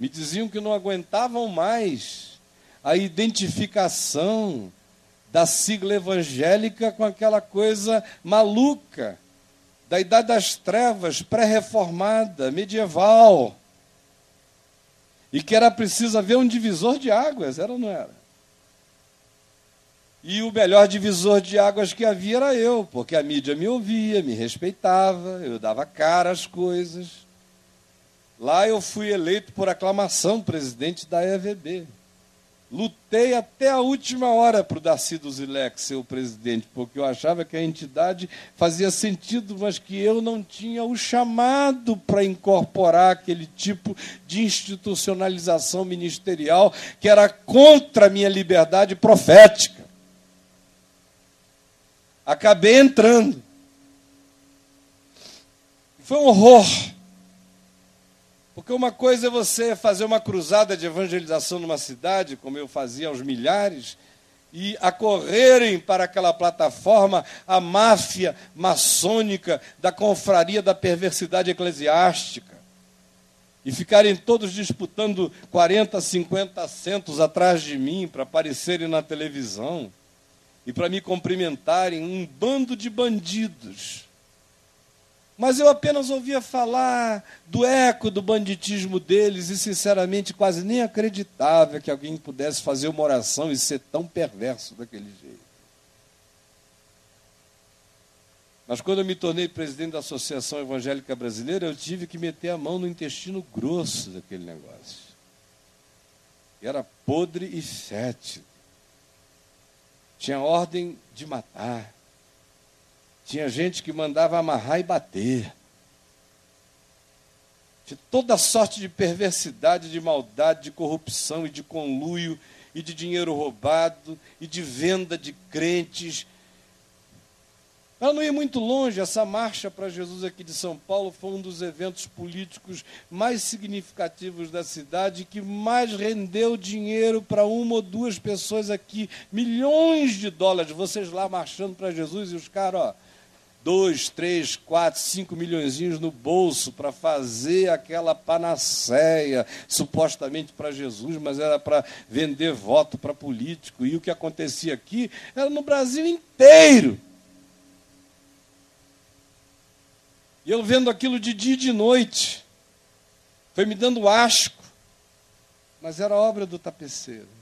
me diziam que não aguentavam mais a identificação da sigla evangélica com aquela coisa maluca da idade das trevas, pré-reformada, medieval. E que era preciso haver um divisor de águas, era ou não era? E o melhor divisor de águas que havia era eu, porque a mídia me ouvia, me respeitava, eu dava cara às coisas. Lá eu fui eleito por aclamação presidente da EVB. Lutei até a última hora para o Darcy Duzilek ser o presidente, porque eu achava que a entidade fazia sentido, mas que eu não tinha o chamado para incorporar aquele tipo de institucionalização ministerial que era contra a minha liberdade profética. Acabei entrando. Foi um horror. Porque uma coisa é você fazer uma cruzada de evangelização numa cidade, como eu fazia aos milhares, e acorrerem para aquela plataforma a máfia maçônica da confraria da perversidade eclesiástica. E ficarem todos disputando 40, 50 assentos atrás de mim para aparecerem na televisão e para me cumprimentarem, um bando de bandidos mas eu apenas ouvia falar do eco do banditismo deles e, sinceramente, quase nem acreditava que alguém pudesse fazer uma oração e ser tão perverso daquele jeito. Mas quando eu me tornei presidente da Associação Evangélica Brasileira, eu tive que meter a mão no intestino grosso daquele negócio. Era podre e fétido. Tinha ordem de matar tinha gente que mandava amarrar e bater. De toda sorte de perversidade, de maldade, de corrupção e de conluio e de dinheiro roubado e de venda de crentes ela não ia muito longe, essa marcha para Jesus aqui de São Paulo foi um dos eventos políticos mais significativos da cidade, que mais rendeu dinheiro para uma ou duas pessoas aqui, milhões de dólares, vocês lá marchando para Jesus e os caras, ó, dois, três, quatro, cinco milhõeszinhos no bolso para fazer aquela panaceia, supostamente para Jesus, mas era para vender voto para político. E o que acontecia aqui era no Brasil inteiro. E eu vendo aquilo de dia e de noite, foi me dando asco, mas era obra do tapeceiro.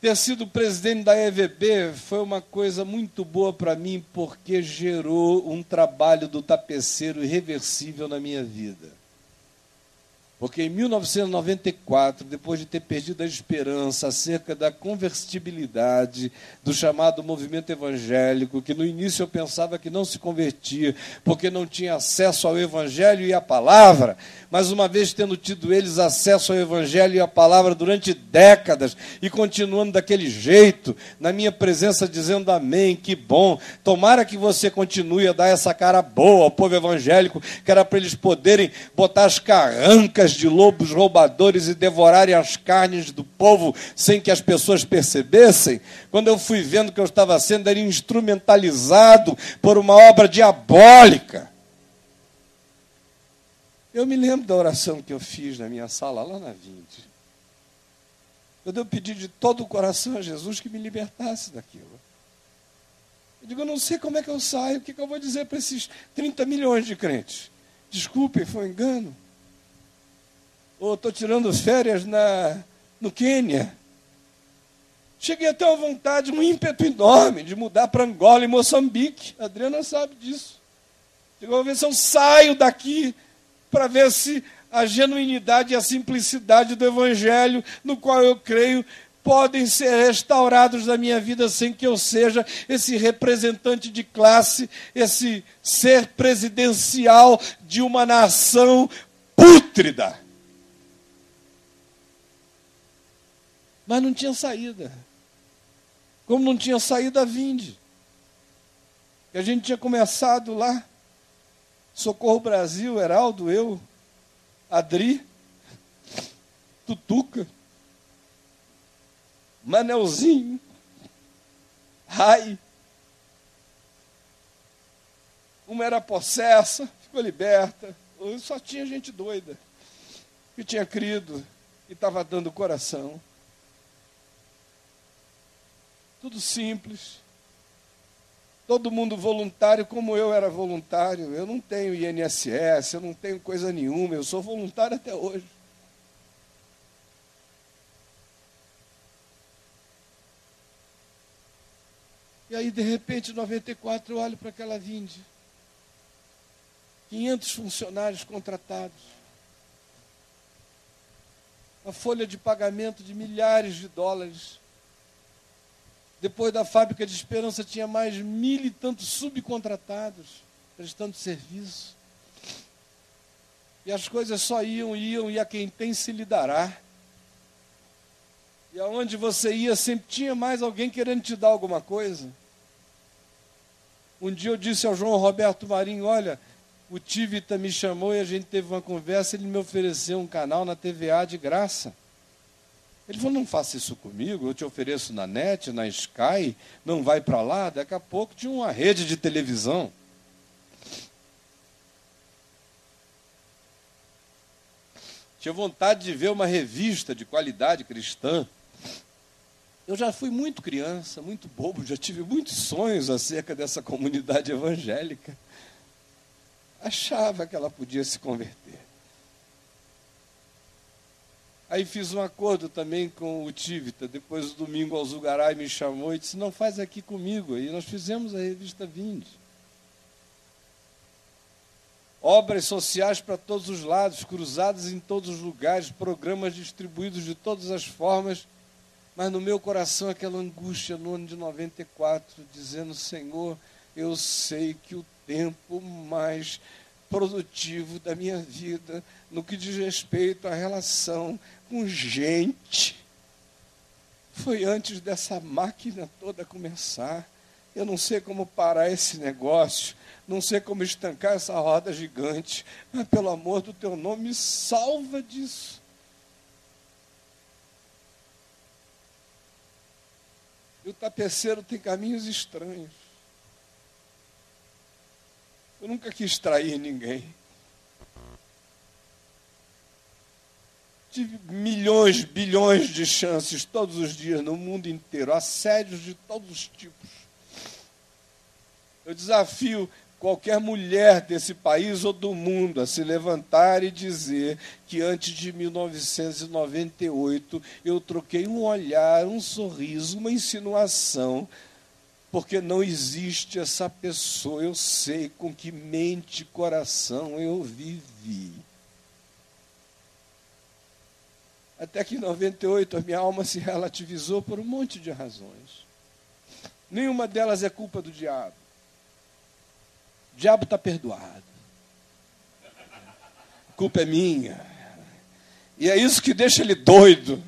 Ter sido presidente da EVB foi uma coisa muito boa para mim, porque gerou um trabalho do tapeceiro irreversível na minha vida. Porque em 1994, depois de ter perdido a esperança acerca da convertibilidade do chamado movimento evangélico, que no início eu pensava que não se convertia, porque não tinha acesso ao evangelho e à palavra, mas uma vez tendo tido eles acesso ao evangelho e à palavra durante décadas e continuando daquele jeito, na minha presença dizendo amém, que bom, tomara que você continue a dar essa cara boa ao povo evangélico, que era para eles poderem botar as carrancas de lobos roubadores e devorarem as carnes do povo sem que as pessoas percebessem, quando eu fui vendo que eu estava sendo instrumentalizado por uma obra diabólica. Eu me lembro da oração que eu fiz na minha sala lá na Vinte. Quando eu pedi de todo o coração a Jesus que me libertasse daquilo. Eu digo, eu não sei como é que eu saio, o que, que eu vou dizer para esses 30 milhões de crentes? Desculpem, foi um engano ou estou tirando férias na, no Quênia. Cheguei até uma vontade, um ímpeto enorme de mudar para Angola e Moçambique. A Adriana sabe disso. Vou ver se eu saio daqui para ver se a genuinidade e a simplicidade do Evangelho, no qual eu creio, podem ser restaurados na minha vida sem que eu seja esse representante de classe, esse ser presidencial de uma nação pútrida. Mas não tinha saída. Como não tinha saída, vinde. E a gente tinha começado lá. Socorro Brasil, Heraldo, eu, Adri, Tutuca, Manelzinho, Rai. Uma era possessa, ficou liberta. Só tinha gente doida, que tinha crido e estava dando coração. Tudo simples. Todo mundo voluntário, como eu era voluntário. Eu não tenho INSS, eu não tenho coisa nenhuma, eu sou voluntário até hoje. E aí, de repente, em 94, eu olho para aquela vinde. 500 funcionários contratados. Uma folha de pagamento de milhares de dólares. Depois da fábrica de Esperança, tinha mais mil e tantos subcontratados prestando serviço. E as coisas só iam, iam, e a quem tem se lhe dará. E aonde você ia, sempre tinha mais alguém querendo te dar alguma coisa. Um dia eu disse ao João Roberto Marinho: Olha, o Tivita me chamou e a gente teve uma conversa. Ele me ofereceu um canal na TVA de graça. Ele falou: Não faça isso comigo, eu te ofereço na net, na Sky, não vai para lá. Daqui a pouco tinha uma rede de televisão. Tinha vontade de ver uma revista de qualidade cristã. Eu já fui muito criança, muito bobo, já tive muitos sonhos acerca dessa comunidade evangélica. Achava que ela podia se converter. Aí fiz um acordo também com o Tivita. Depois do domingo, o Alzugaray me chamou e disse: Não, faz aqui comigo. E nós fizemos a revista Vinde. Obras sociais para todos os lados, cruzadas em todos os lugares, programas distribuídos de todas as formas mas no meu coração aquela angústia no ano de 94, dizendo: Senhor, eu sei que o tempo mais produtivo da minha vida, no que diz respeito à relação com gente, foi antes dessa máquina toda começar. Eu não sei como parar esse negócio, não sei como estancar essa roda gigante, mas pelo amor do teu nome, salva disso. E o tapeceiro tem caminhos estranhos. Eu nunca quis trair ninguém. Tive milhões, bilhões de chances todos os dias no mundo inteiro, assédios de todos os tipos. Eu desafio qualquer mulher desse país ou do mundo a se levantar e dizer que antes de 1998 eu troquei um olhar, um sorriso, uma insinuação, porque não existe essa pessoa, eu sei com que mente e coração eu vivi. Até que em 98 a minha alma se relativizou por um monte de razões. Nenhuma delas é culpa do diabo. O diabo está perdoado. A culpa é minha. E é isso que deixa ele doido.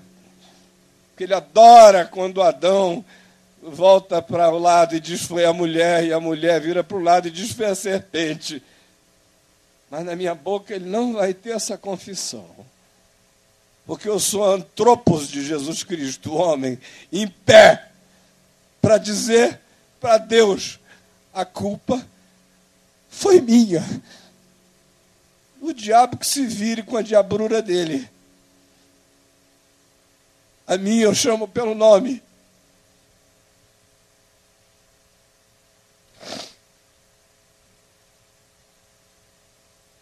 Porque ele adora quando Adão volta para o lado e diz foi a mulher, e a mulher vira para o lado e diz foi a serpente. Mas na minha boca ele não vai ter essa confissão. Porque eu sou antropos de Jesus Cristo, homem, em pé, para dizer para Deus: a culpa foi minha. O diabo que se vire com a diabrura dele. A minha eu chamo pelo nome.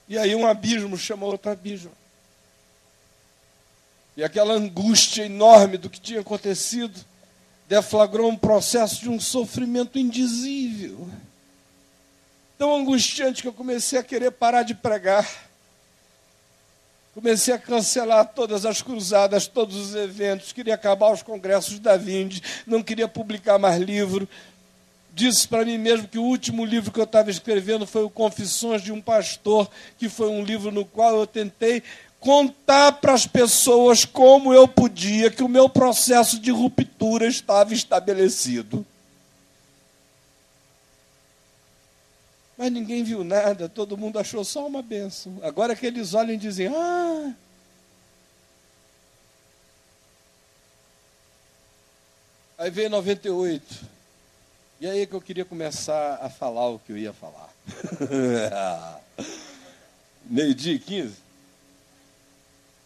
E aí um abismo chama outro abismo. E aquela angústia enorme do que tinha acontecido deflagrou um processo de um sofrimento indizível tão angustiante que eu comecei a querer parar de pregar. Comecei a cancelar todas as cruzadas, todos os eventos, queria acabar os congressos da Vinde, não queria publicar mais livro. Disse para mim mesmo que o último livro que eu estava escrevendo foi o Confissões de um Pastor, que foi um livro no qual eu tentei contar para as pessoas como eu podia, que o meu processo de ruptura estava estabelecido. Mas ninguém viu nada, todo mundo achou só uma benção. Agora que eles olham e dizem: Ah. Aí veio 98. E aí que eu queria começar a falar o que eu ia falar. Meio-dia e 15.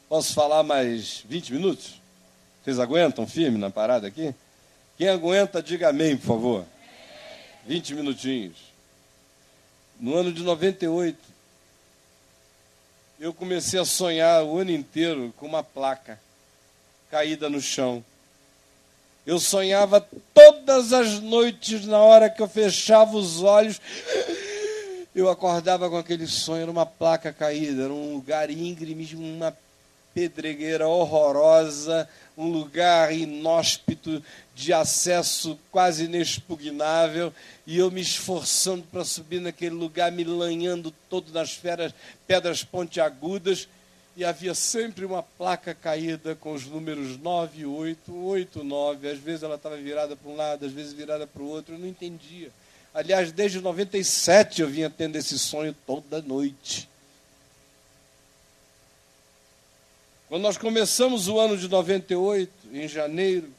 Posso falar mais 20 minutos? Vocês aguentam firme na parada aqui? Quem aguenta, diga amém, por favor. 20 minutinhos no ano de 98, eu comecei a sonhar o ano inteiro com uma placa caída no chão. Eu sonhava todas as noites, na hora que eu fechava os olhos, eu acordava com aquele sonho, era uma placa caída, era um lugar íngreme, uma pedregueira horrorosa, um lugar inóspito, de acesso quase inexpugnável, e eu me esforçando para subir naquele lugar, me lanhando todo nas feras, pedras pontiagudas, e havia sempre uma placa caída com os números 9, 8, 8, 9. Às vezes ela estava virada para um lado, às vezes virada para o outro, eu não entendia. Aliás, desde 97 eu vinha tendo esse sonho toda noite. Quando nós começamos o ano de 98, em janeiro,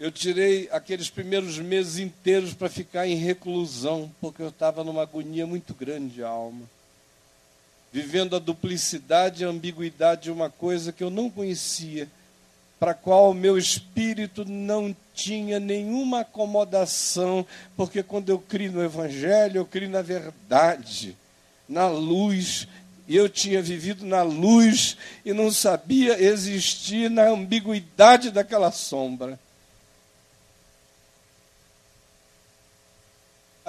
eu tirei aqueles primeiros meses inteiros para ficar em reclusão, porque eu estava numa agonia muito grande de alma. Vivendo a duplicidade e a ambiguidade de uma coisa que eu não conhecia, para a qual o meu espírito não tinha nenhuma acomodação, porque quando eu crio no Evangelho, eu crio na verdade, na luz, e eu tinha vivido na luz e não sabia existir na ambiguidade daquela sombra.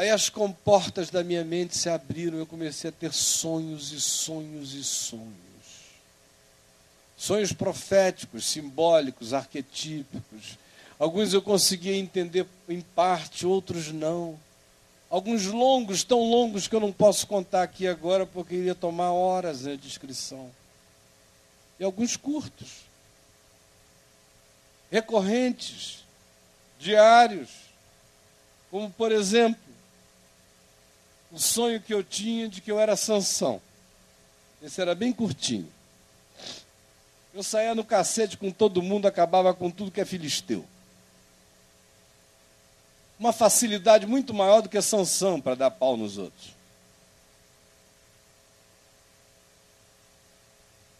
Aí as comportas da minha mente se abriram, eu comecei a ter sonhos e sonhos e sonhos. Sonhos proféticos, simbólicos, arquetípicos. Alguns eu conseguia entender em parte, outros não. Alguns longos, tão longos que eu não posso contar aqui agora, porque iria tomar horas na descrição. E alguns curtos, recorrentes, diários, como por exemplo, o sonho que eu tinha de que eu era Sansão. Esse era bem curtinho. Eu saía no cacete com todo mundo, acabava com tudo que é filisteu. Uma facilidade muito maior do que Sansão para dar pau nos outros.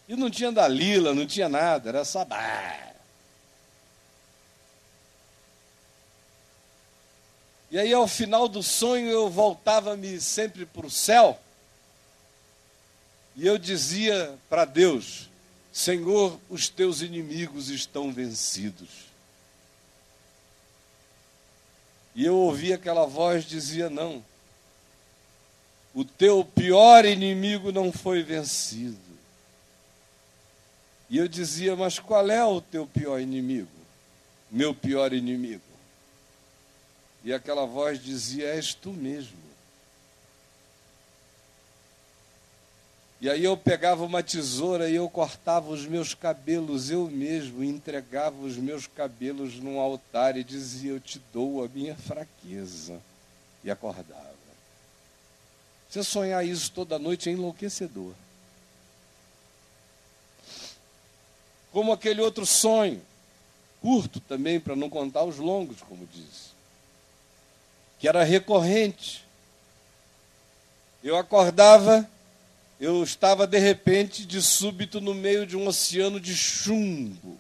E não tinha Dalila, não tinha nada, era só. E aí, ao final do sonho, eu voltava-me sempre para o céu. E eu dizia para Deus: Senhor, os teus inimigos estão vencidos. E eu ouvia aquela voz dizia: Não, o teu pior inimigo não foi vencido. E eu dizia: Mas qual é o teu pior inimigo? Meu pior inimigo. E aquela voz dizia: És tu mesmo. E aí eu pegava uma tesoura e eu cortava os meus cabelos eu mesmo, entregava os meus cabelos num altar e dizia: Eu te dou a minha fraqueza. E acordava. Você sonhar isso toda noite é enlouquecedor. Como aquele outro sonho, curto também, para não contar os longos, como disse que era recorrente. Eu acordava, eu estava de repente, de súbito, no meio de um oceano de chumbo.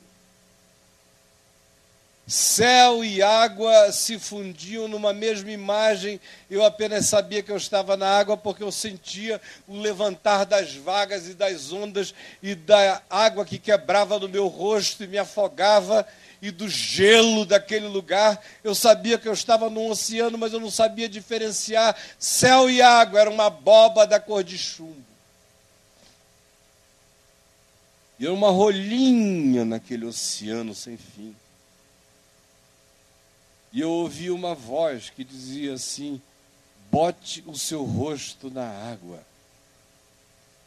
Céu e água se fundiam numa mesma imagem. Eu apenas sabia que eu estava na água porque eu sentia o levantar das vagas e das ondas e da água que quebrava no meu rosto e me afogava e do gelo daquele lugar. Eu sabia que eu estava num oceano, mas eu não sabia diferenciar céu e água, era uma boba da cor de chumbo. E era uma rolinha naquele oceano sem fim. E eu ouvi uma voz que dizia assim: bote o seu rosto na água.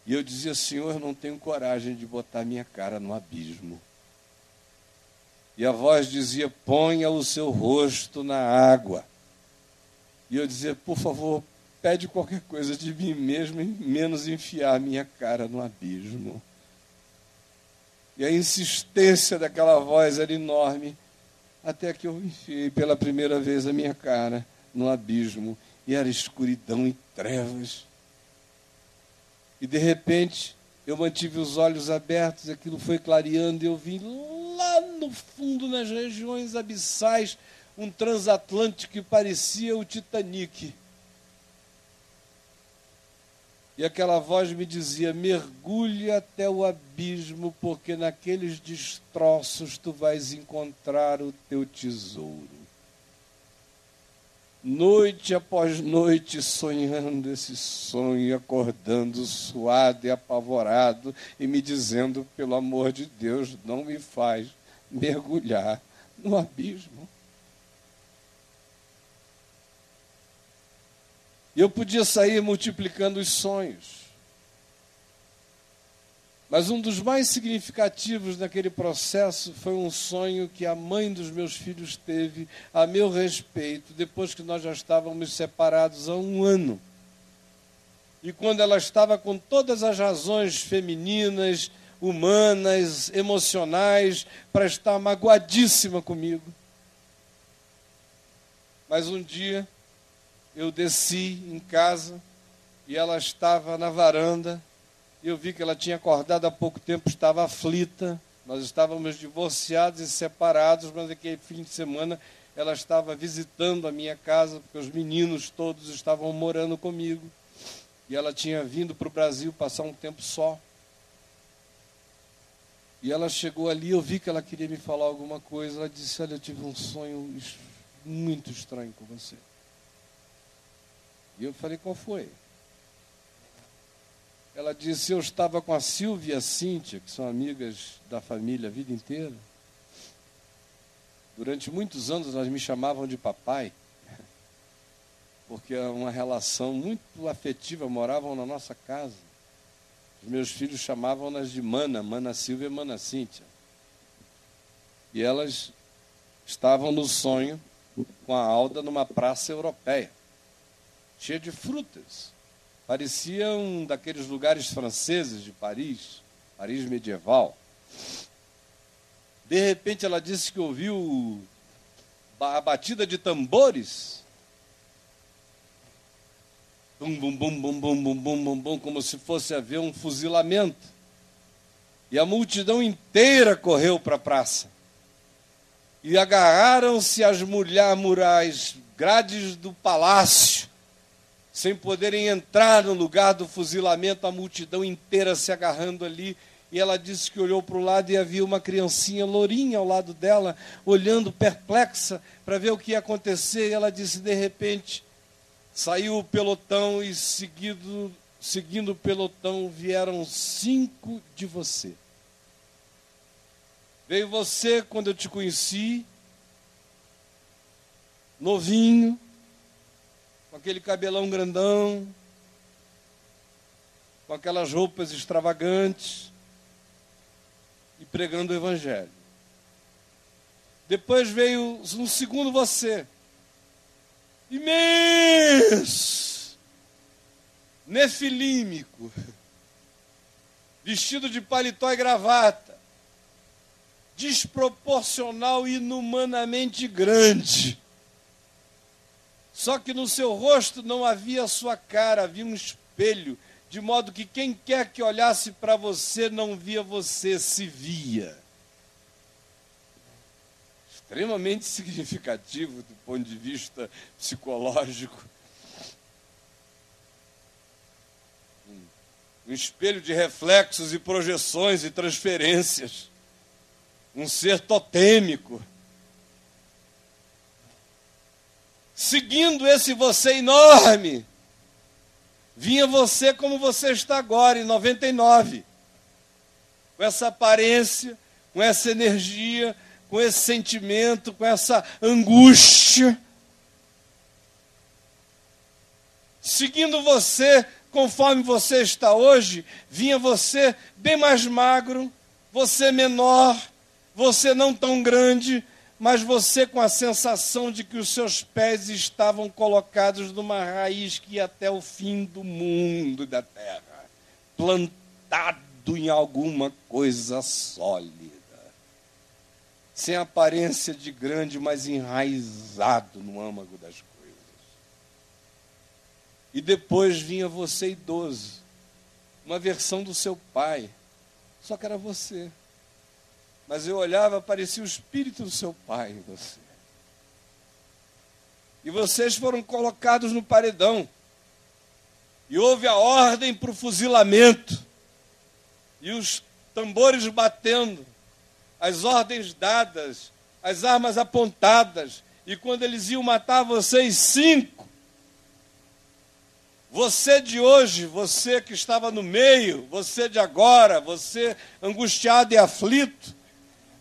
E eu dizia: Senhor, não tenho coragem de botar minha cara no abismo. E a voz dizia: ponha o seu rosto na água. E eu dizia: por favor, pede qualquer coisa de mim mesmo, menos enfiar minha cara no abismo. E a insistência daquela voz era enorme, até que eu enfiei pela primeira vez a minha cara no abismo. E era escuridão e trevas. E de repente, eu mantive os olhos abertos, aquilo foi clareando e eu vi lá no fundo, nas regiões abissais, um transatlântico que parecia o Titanic. E aquela voz me dizia: mergulhe até o abismo, porque naqueles destroços tu vais encontrar o teu tesouro. Noite após noite sonhando esse sonho, acordando suado e apavorado e me dizendo: pelo amor de Deus, não me faz mergulhar no abismo. Eu podia sair multiplicando os sonhos. Mas um dos mais significativos naquele processo foi um sonho que a mãe dos meus filhos teve a meu respeito, depois que nós já estávamos separados há um ano. E quando ela estava com todas as razões femininas, humanas, emocionais, para estar magoadíssima comigo. Mas um dia eu desci em casa e ela estava na varanda. Eu vi que ela tinha acordado há pouco tempo, estava aflita. Nós estávamos divorciados e separados, mas aquele fim de semana ela estava visitando a minha casa, porque os meninos todos estavam morando comigo. E ela tinha vindo para o Brasil passar um tempo só. E ela chegou ali, eu vi que ela queria me falar alguma coisa. Ela disse: Olha, eu tive um sonho muito estranho com você. E eu falei, qual foi? Ela disse, eu estava com a Silvia e a Cíntia, que são amigas da família a vida inteira. Durante muitos anos elas me chamavam de papai, porque é uma relação muito afetiva, moravam na nossa casa. Os meus filhos chamavam-nas de Mana, Mana Silvia e Mana Cíntia. E elas estavam no sonho com a Alda numa praça europeia cheia de frutas. Parecia um daqueles lugares franceses de Paris, Paris medieval. De repente ela disse que ouviu a batida de tambores. Bum, bum, bum, bum, bum, bum, bum, bum, bum, como se fosse haver um fuzilamento. E a multidão inteira correu para a praça. E agarraram-se as mulheres, grades do palácio sem poderem entrar no lugar do fuzilamento, a multidão inteira se agarrando ali. E ela disse que olhou para o lado e havia uma criancinha lourinha ao lado dela, olhando perplexa para ver o que ia acontecer. E ela disse: de repente, saiu o pelotão e, seguido, seguindo o pelotão, vieram cinco de você. Veio você quando eu te conheci, novinho, com aquele cabelão grandão, com aquelas roupas extravagantes e pregando o Evangelho. Depois veio um segundo você, imenso, nefilímico, vestido de paletó e gravata, desproporcional e inumanamente grande só que no seu rosto não havia sua cara, havia um espelho, de modo que quem quer que olhasse para você não via você, se via. Extremamente significativo do ponto de vista psicológico. Um espelho de reflexos e projeções e transferências. Um ser totêmico seguindo esse você enorme, vinha você como você está agora, em 99. Com essa aparência, com essa energia, com esse sentimento, com essa angústia. Seguindo você, conforme você está hoje, vinha você bem mais magro, você menor, você não tão grande, mas você com a sensação de que os seus pés estavam colocados numa raiz que ia até o fim do mundo da terra, plantado em alguma coisa sólida, sem aparência de grande, mas enraizado no âmago das coisas. E depois vinha você idoso, uma versão do seu pai, só que era você. Mas eu olhava, parecia o espírito do seu pai em você. E vocês foram colocados no paredão. E houve a ordem para o fuzilamento. E os tambores batendo, as ordens dadas, as armas apontadas. E quando eles iam matar vocês, cinco. Você de hoje, você que estava no meio, você de agora, você angustiado e aflito,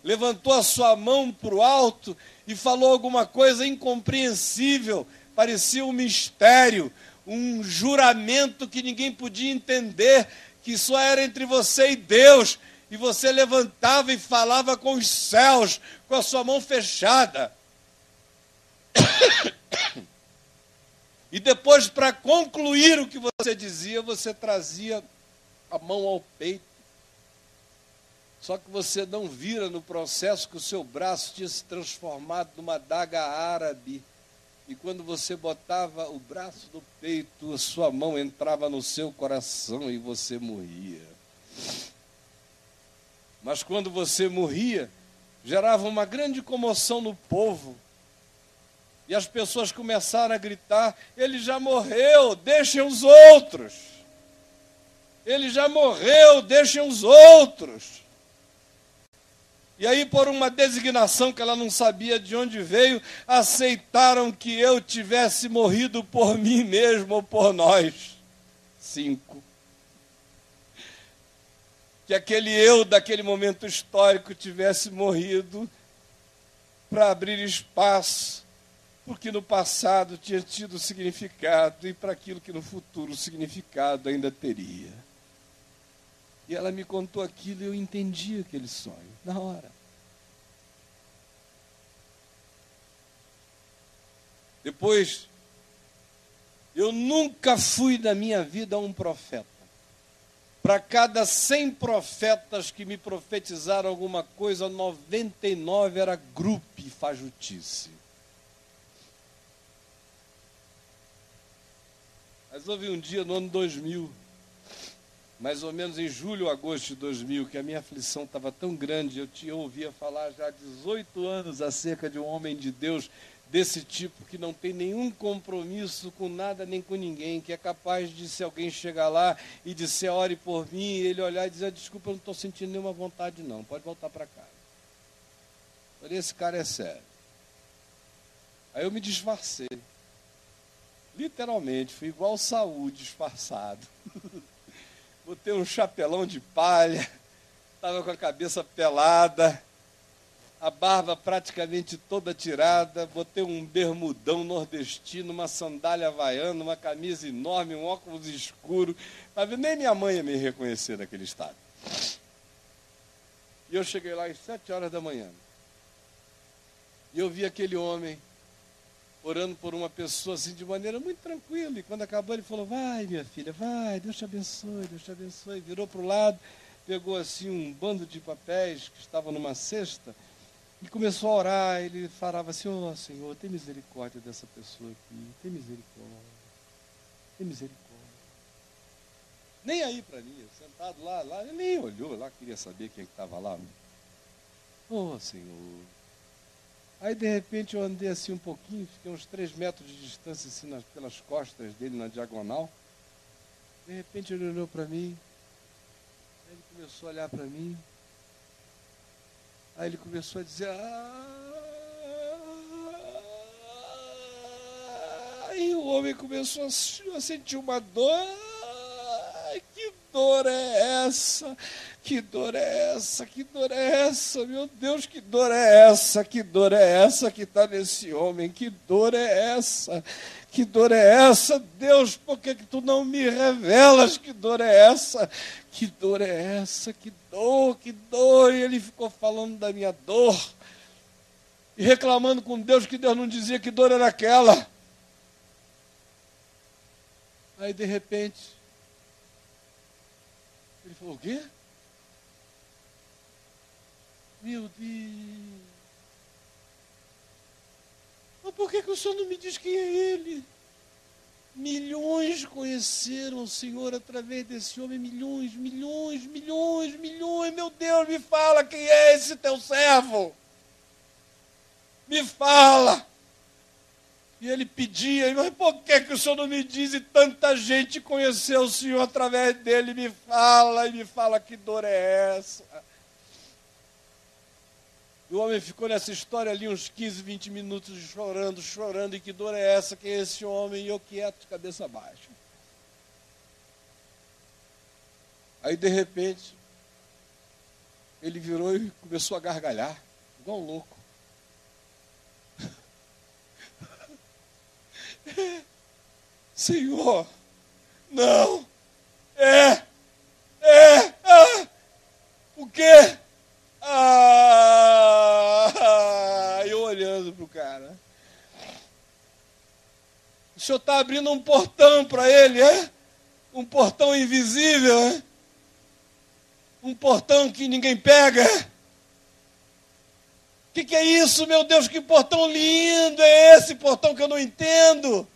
levantou a sua mão para o alto e falou alguma coisa incompreensível, parecia um mistério, um juramento que ninguém podia entender, que só era entre você e Deus, e você levantava e falava com os céus, com a sua mão fechada. E depois, para concluir o que você dizia, você trazia a mão ao peito. Só que você não vira no processo que o seu braço tinha se transformado numa daga árabe. E quando você botava o braço no peito, a sua mão entrava no seu coração e você morria. Mas quando você morria, gerava uma grande comoção no povo. E as pessoas começaram a gritar: ele já morreu, deixem os outros. Ele já morreu, deixem os outros. E aí, por uma designação que ela não sabia de onde veio, aceitaram que eu tivesse morrido por mim mesmo ou por nós. Cinco. Que aquele eu daquele momento histórico tivesse morrido para abrir espaço porque no passado tinha tido significado e para aquilo que no futuro o significado ainda teria. E ela me contou aquilo e eu entendi aquele sonho, na hora. Depois, eu nunca fui na minha vida um profeta. Para cada 100 profetas que me profetizaram alguma coisa, 99 era grupo e fajutice. Mas houve um dia no ano 2000, mais ou menos em julho ou agosto de 2000, que a minha aflição estava tão grande, eu, te, ouvia falar já há 18 anos acerca de um homem de Deus desse tipo, que não tem nenhum compromisso com nada nem com ninguém, que é capaz de, se alguém chegar lá e disser, ore por mim, ele olhar e dizer, desculpa, eu não estou sentindo nenhuma vontade não, pode voltar para casa. Falei, esse cara é sério. Aí eu me disfarcei. Literalmente, fui igual Saúl disfarçado. Botei um chapelão de palha, estava com a cabeça pelada, a barba praticamente toda tirada, botei um bermudão nordestino, uma sandália havaiana, uma camisa enorme, um óculos escuro. Nem minha mãe ia me reconhecer naquele estado. E eu cheguei lá às sete horas da manhã. E eu vi aquele homem orando por uma pessoa assim de maneira muito tranquila. E quando acabou, ele falou: Vai, minha filha, vai, Deus te abençoe, Deus te abençoe. Virou para o lado, pegou assim um bando de papéis que estava numa cesta e começou a orar. Ele falava assim: Ó oh, Senhor, tem misericórdia dessa pessoa aqui, tem misericórdia, tem misericórdia. Nem aí para mim, sentado lá, lá, ele nem olhou lá, queria saber quem estava lá. Ô oh, Senhor, Aí de repente eu andei assim um pouquinho, fiquei uns três metros de distância assim nas, pelas costas dele na diagonal. De repente ele olhou para mim, aí ele começou a olhar para mim, aí ele começou a dizer, ah, aí o homem começou a sentir uma dor, dor é essa? Que dor é essa? Que dor é essa? Meu Deus, que dor é essa? Que dor é essa que está nesse homem? Que dor é essa? Que dor é essa? Deus, por que, que tu não me revelas que dor é essa? Que dor é essa? Que dor, que dor. E ele ficou falando da minha dor e reclamando com Deus que Deus não dizia que dor era aquela. Aí de repente, ele falou: O quê? Meu Deus. Mas por que, que o Senhor não me diz quem é ele? Milhões conheceram o Senhor através desse homem, milhões, milhões, milhões, milhões. Meu Deus, me fala quem é esse teu servo. Me fala. E ele pedia, mas por que, que o senhor não me diz? E tanta gente conheceu o senhor através dele, me fala e me fala que dor é essa. E o homem ficou nessa história ali uns 15, 20 minutos chorando, chorando, e que dor é essa? Quem é esse homem? E eu quieto, cabeça baixa. Aí de repente, ele virou e começou a gargalhar, igual um louco. Senhor, não, é, é, ah, o quê? Ah, eu olhando para o cara. O senhor está abrindo um portão para ele, é? Um portão invisível, é? Um portão que ninguém pega. O que, que é isso, meu Deus? Que portão lindo é esse portão que eu não entendo?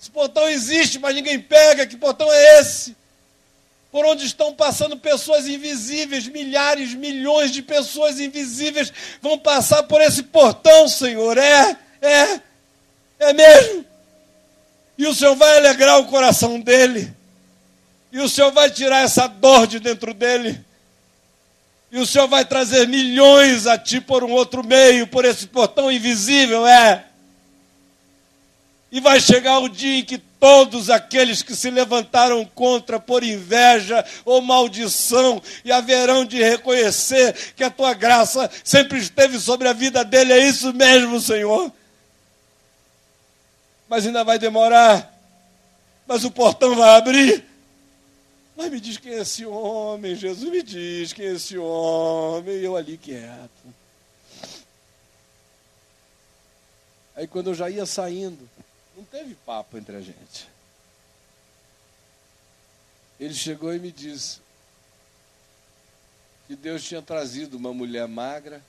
Esse portão existe, mas ninguém pega. Que portão é esse? Por onde estão passando pessoas invisíveis, milhares, milhões de pessoas invisíveis vão passar por esse portão, Senhor. É, é, é mesmo. E o Senhor vai alegrar o coração dele. E o Senhor vai tirar essa dor de dentro dele. E o Senhor vai trazer milhões a ti por um outro meio, por esse portão invisível, é. E vai chegar o dia em que todos aqueles que se levantaram contra por inveja ou maldição e haverão de reconhecer que a tua graça sempre esteve sobre a vida dele. É isso mesmo, Senhor. Mas ainda vai demorar. Mas o portão vai abrir. Mas me diz quem é esse homem, Jesus me diz quem é esse homem. E eu ali quieto. Aí quando eu já ia saindo, não teve papo entre a gente. Ele chegou e me disse que Deus tinha trazido uma mulher magra,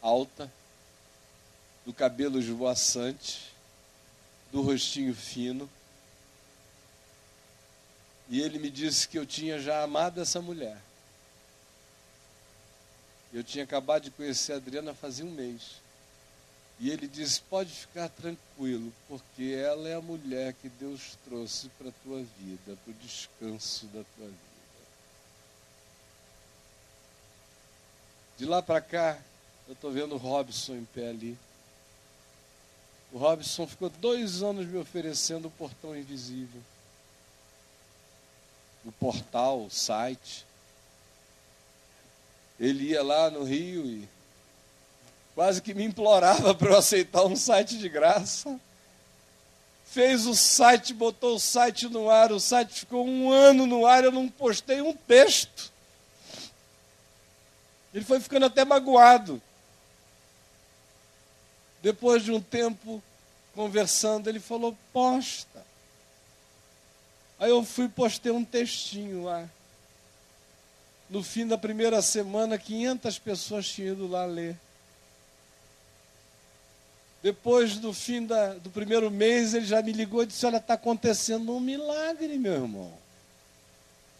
alta, do cabelo esvoaçante, do rostinho fino, e ele me disse que eu tinha já amado essa mulher. Eu tinha acabado de conhecer a Adriana fazia um mês. E ele disse: Pode ficar tranquilo, porque ela é a mulher que Deus trouxe para a tua vida, para o descanso da tua vida. De lá para cá, eu estou vendo o Robson em pé ali. O Robson ficou dois anos me oferecendo o portão invisível o portal, o site. Ele ia lá no Rio e quase que me implorava para eu aceitar um site de graça. Fez o site, botou o site no ar, o site ficou um ano no ar, eu não postei um texto. Ele foi ficando até magoado. Depois de um tempo conversando, ele falou: posta. Aí eu fui postei um textinho lá. No fim da primeira semana, 500 pessoas tinham ido lá ler. Depois do fim da, do primeiro mês, ele já me ligou e disse: Olha, está acontecendo um milagre, meu irmão.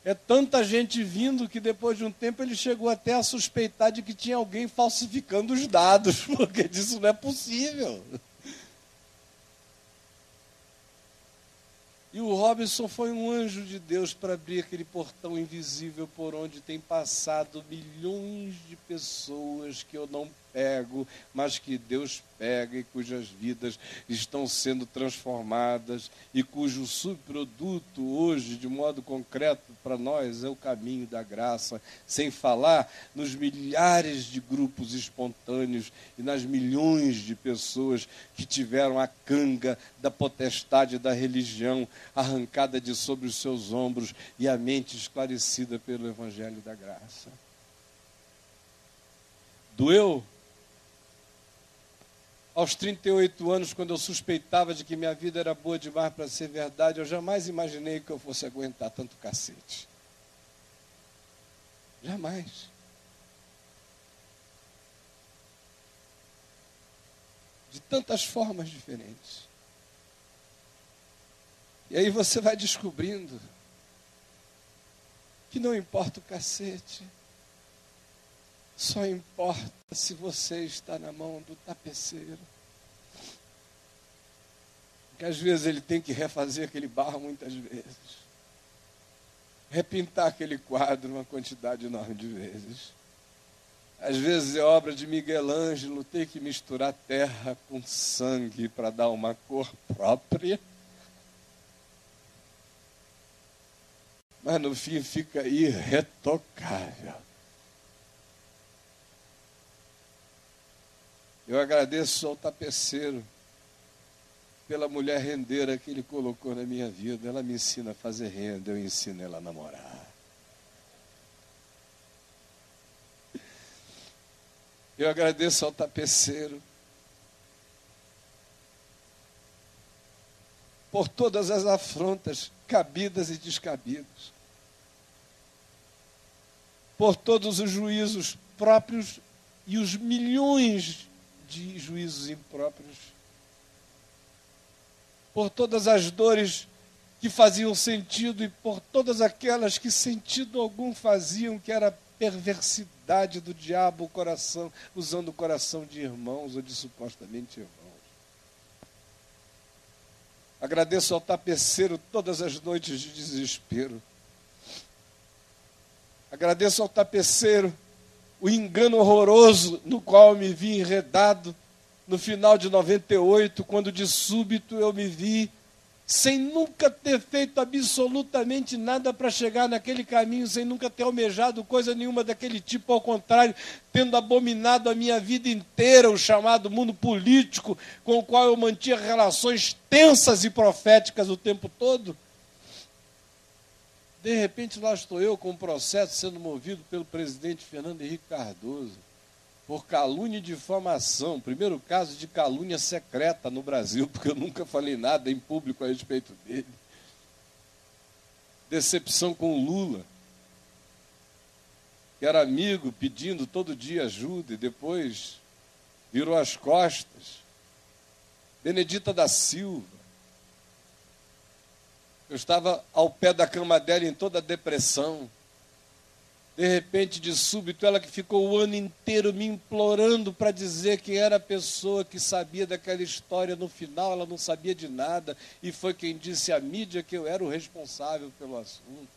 É tanta gente vindo que depois de um tempo ele chegou até a suspeitar de que tinha alguém falsificando os dados, porque disso não é possível. E o Robinson foi um anjo de Deus para abrir aquele portão invisível por onde tem passado milhões de pessoas que eu não pego, mas que Deus pega e cujas vidas estão sendo transformadas e cujo subproduto hoje, de modo concreto para nós, é o caminho da graça, sem falar nos milhares de grupos espontâneos e nas milhões de pessoas que tiveram a canga da potestade da religião arrancada de sobre os seus ombros e a mente esclarecida pelo evangelho da graça. Doeu? Aos 38 anos, quando eu suspeitava de que minha vida era boa demais para ser verdade, eu jamais imaginei que eu fosse aguentar tanto cacete. Jamais. De tantas formas diferentes. E aí você vai descobrindo que não importa o cacete, só importa se você está na mão do tapeceiro. que às vezes ele tem que refazer aquele barro muitas vezes. Repintar aquele quadro uma quantidade enorme de vezes. Às vezes é obra de Miguel Ângelo ter que misturar terra com sangue para dar uma cor própria. Mas no fim fica irretocável. Eu agradeço ao tapeceiro pela mulher rendeira que ele colocou na minha vida. Ela me ensina a fazer renda, eu ensino ela a namorar. Eu agradeço ao tapeceiro por todas as afrontas cabidas e descabidas, por todos os juízos próprios e os milhões de juízos impróprios, por todas as dores que faziam sentido e por todas aquelas que sentido algum faziam, que era perversidade do diabo o coração, usando o coração de irmãos ou de supostamente irmãos. Agradeço ao tapeceiro todas as noites de desespero. Agradeço ao tapeceiro o engano horroroso no qual me vi enredado no final de 98, quando de súbito eu me vi sem nunca ter feito absolutamente nada para chegar naquele caminho, sem nunca ter almejado coisa nenhuma daquele tipo, ao contrário, tendo abominado a minha vida inteira o chamado mundo político, com o qual eu mantinha relações tensas e proféticas o tempo todo. De repente, lá estou eu com um processo sendo movido pelo presidente Fernando Henrique Cardoso por calúnia e difamação. Primeiro caso de calúnia secreta no Brasil, porque eu nunca falei nada em público a respeito dele. Decepção com Lula, que era amigo pedindo todo dia ajuda e depois virou as costas. Benedita da Silva, eu estava ao pé da cama dela em toda a depressão. De repente, de súbito, ela que ficou o ano inteiro me implorando para dizer que era a pessoa que sabia daquela história. No final, ela não sabia de nada e foi quem disse à mídia que eu era o responsável pelo assunto.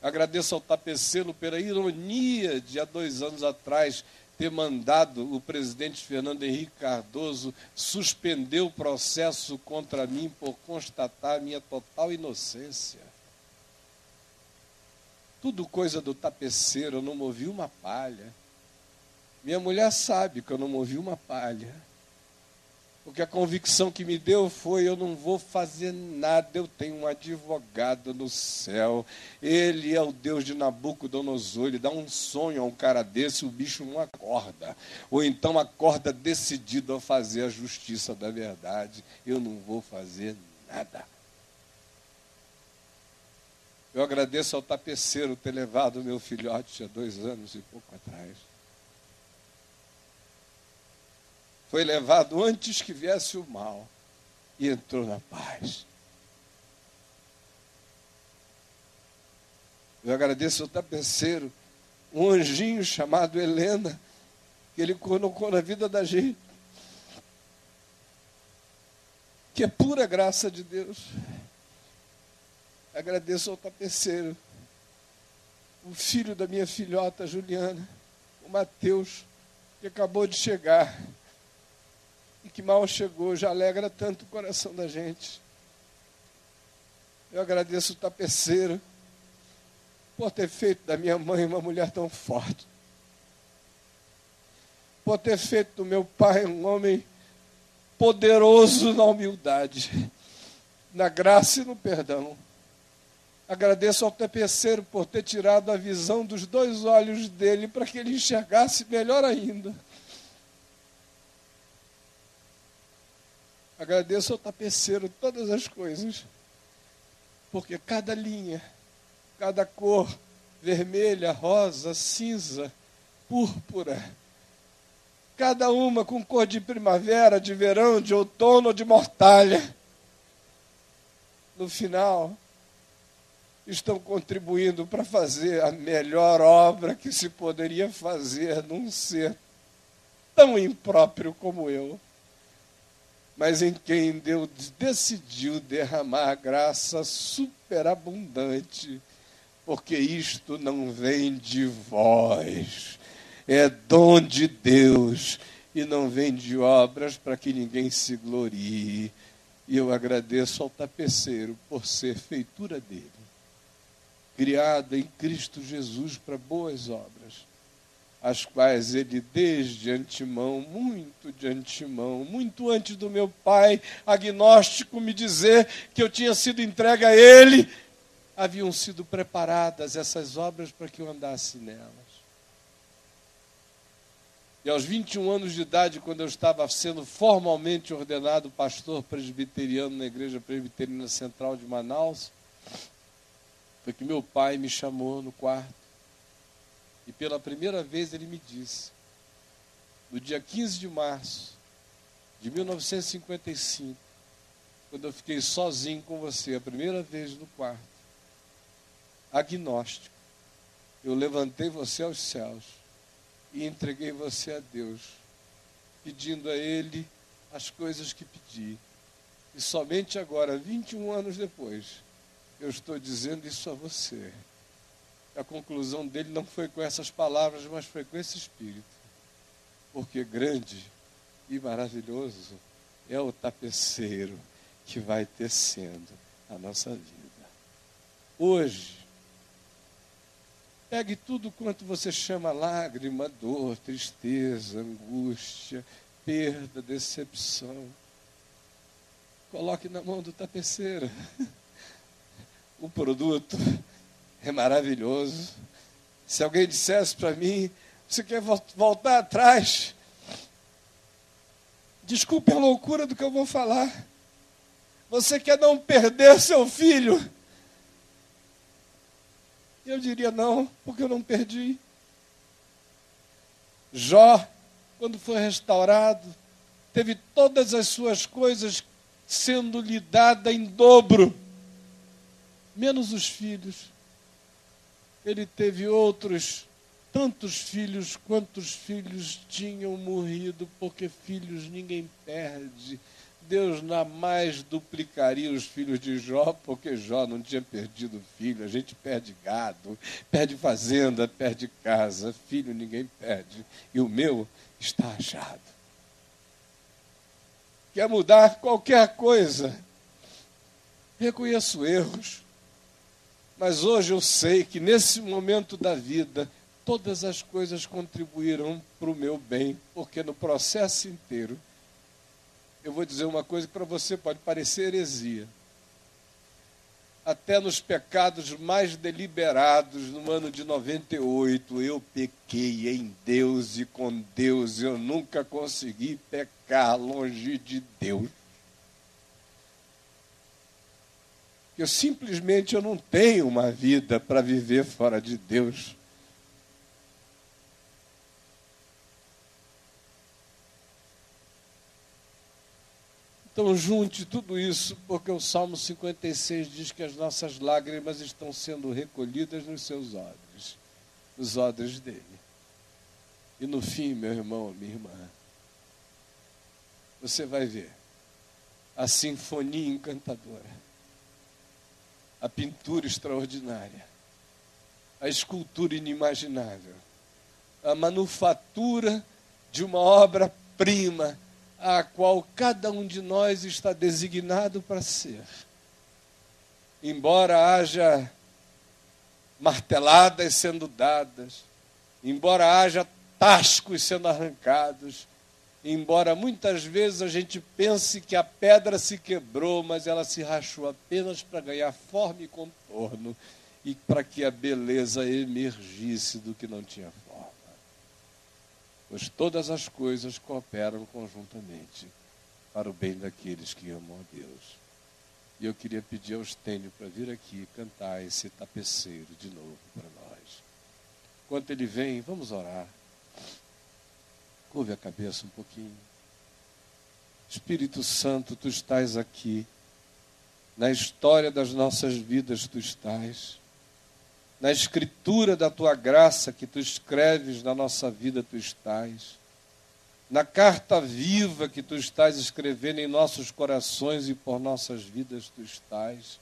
Agradeço ao tapeceiro pela ironia de há dois anos atrás ter mandado o presidente Fernando Henrique Cardoso suspender o processo contra mim por constatar minha total inocência. Tudo coisa do tapeceiro, eu não movi uma palha. Minha mulher sabe que eu não movi uma palha. Porque a convicção que me deu foi: eu não vou fazer nada, eu tenho um advogado no céu. Ele é o Deus de Nabucodonosor. Ele dá um sonho a um cara desse, o bicho não acorda. Ou então acorda decidido a fazer a justiça da verdade. Eu não vou fazer nada. Eu agradeço ao tapeceiro ter levado meu filhote há dois anos e pouco atrás. Foi levado antes que viesse o mal e entrou na paz. Eu agradeço ao tapeceiro, um anjinho chamado Helena, que ele colocou na vida da gente, que é pura graça de Deus. Agradeço ao tapeceiro, o filho da minha filhota Juliana, o Mateus, que acabou de chegar e que mal chegou, já alegra tanto o coração da gente. Eu agradeço o tapeceiro por ter feito da minha mãe uma mulher tão forte. Por ter feito do meu pai um homem poderoso na humildade, na graça e no perdão. Agradeço ao tapeceiro por ter tirado a visão dos dois olhos dele para que ele enxergasse melhor ainda. Agradeço ao tapeceiro todas as coisas, porque cada linha, cada cor, vermelha, rosa, cinza, púrpura, cada uma com cor de primavera, de verão, de outono ou de mortalha, no final, estão contribuindo para fazer a melhor obra que se poderia fazer num ser tão impróprio como eu. Mas em quem Deus decidiu derramar graça superabundante, porque isto não vem de vós, é dom de Deus e não vem de obras para que ninguém se glorie. E eu agradeço ao tapeceiro por ser feitura dele, criada em Cristo Jesus para boas obras as quais ele desde antemão, muito de antemão, muito antes do meu pai agnóstico me dizer que eu tinha sido entregue a ele, haviam sido preparadas essas obras para que eu andasse nelas. E aos 21 anos de idade, quando eu estava sendo formalmente ordenado pastor presbiteriano na Igreja Presbiteriana Central de Manaus, foi que meu pai me chamou no quarto e pela primeira vez ele me disse, no dia 15 de março de 1955, quando eu fiquei sozinho com você, a primeira vez no quarto, agnóstico, eu levantei você aos céus e entreguei você a Deus, pedindo a Ele as coisas que pedi. E somente agora, 21 anos depois, eu estou dizendo isso a você a conclusão dele não foi com essas palavras, mas foi com esse espírito. Porque grande e maravilhoso é o tapeceiro que vai tecendo a nossa vida. Hoje, pegue tudo quanto você chama lágrima, dor, tristeza, angústia, perda, decepção. Coloque na mão do tapeceiro o produto é maravilhoso. Se alguém dissesse para mim, você quer voltar atrás? Desculpe a loucura do que eu vou falar. Você quer não perder seu filho? Eu diria não, porque eu não perdi. Jó, quando foi restaurado, teve todas as suas coisas sendo lhe dada em dobro, menos os filhos ele teve outros tantos filhos quantos filhos tinham morrido, porque filhos ninguém perde. Deus jamais duplicaria os filhos de Jó, porque Jó não tinha perdido filho. A gente perde gado, perde fazenda, perde casa. Filho ninguém perde. E o meu está achado. Quer mudar qualquer coisa? Reconheço erros. Mas hoje eu sei que nesse momento da vida, todas as coisas contribuíram para o meu bem, porque no processo inteiro, eu vou dizer uma coisa que para você pode parecer heresia. Até nos pecados mais deliberados, no ano de 98, eu pequei em Deus e com Deus. Eu nunca consegui pecar longe de Deus. Eu simplesmente eu não tenho uma vida para viver fora de Deus. Então, junte tudo isso, porque o Salmo 56 diz que as nossas lágrimas estão sendo recolhidas nos seus olhos, nos olhos dele. E no fim, meu irmão, minha irmã, você vai ver a sinfonia encantadora a pintura extraordinária, a escultura inimaginável, a manufatura de uma obra-prima, a qual cada um de nós está designado para ser. Embora haja marteladas sendo dadas, embora haja tascos sendo arrancados, embora muitas vezes a gente pense que a pedra se quebrou, mas ela se rachou apenas para ganhar forma e contorno e para que a beleza emergisse do que não tinha forma. Pois todas as coisas cooperam conjuntamente para o bem daqueles que amam a Deus. E eu queria pedir ao Estênio para vir aqui cantar esse tapeceiro de novo para nós. Enquanto ele vem, vamos orar. Curve a cabeça um pouquinho. Espírito Santo, tu estás aqui. Na história das nossas vidas, tu estás. Na escritura da tua graça que tu escreves na nossa vida, tu estás. na carta viva que tu estás escrevendo em nossos corações e por nossas vidas tu estás,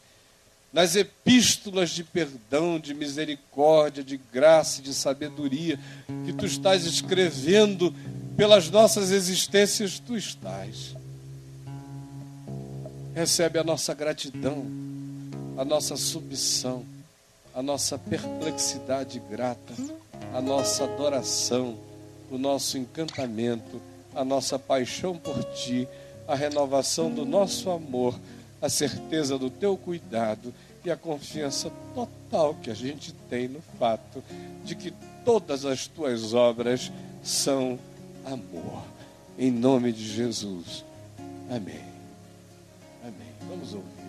nas epístolas de perdão, de misericórdia, de graça e de sabedoria que tu estás escrevendo pelas nossas existências, tu estás. Recebe a nossa gratidão, a nossa submissão, a nossa perplexidade grata, a nossa adoração o nosso encantamento, a nossa paixão por Ti, a renovação do nosso amor, a certeza do Teu cuidado e a confiança total que a gente tem no fato de que todas as Tuas obras são amor. Em nome de Jesus. Amém. Amém. Vamos ouvir.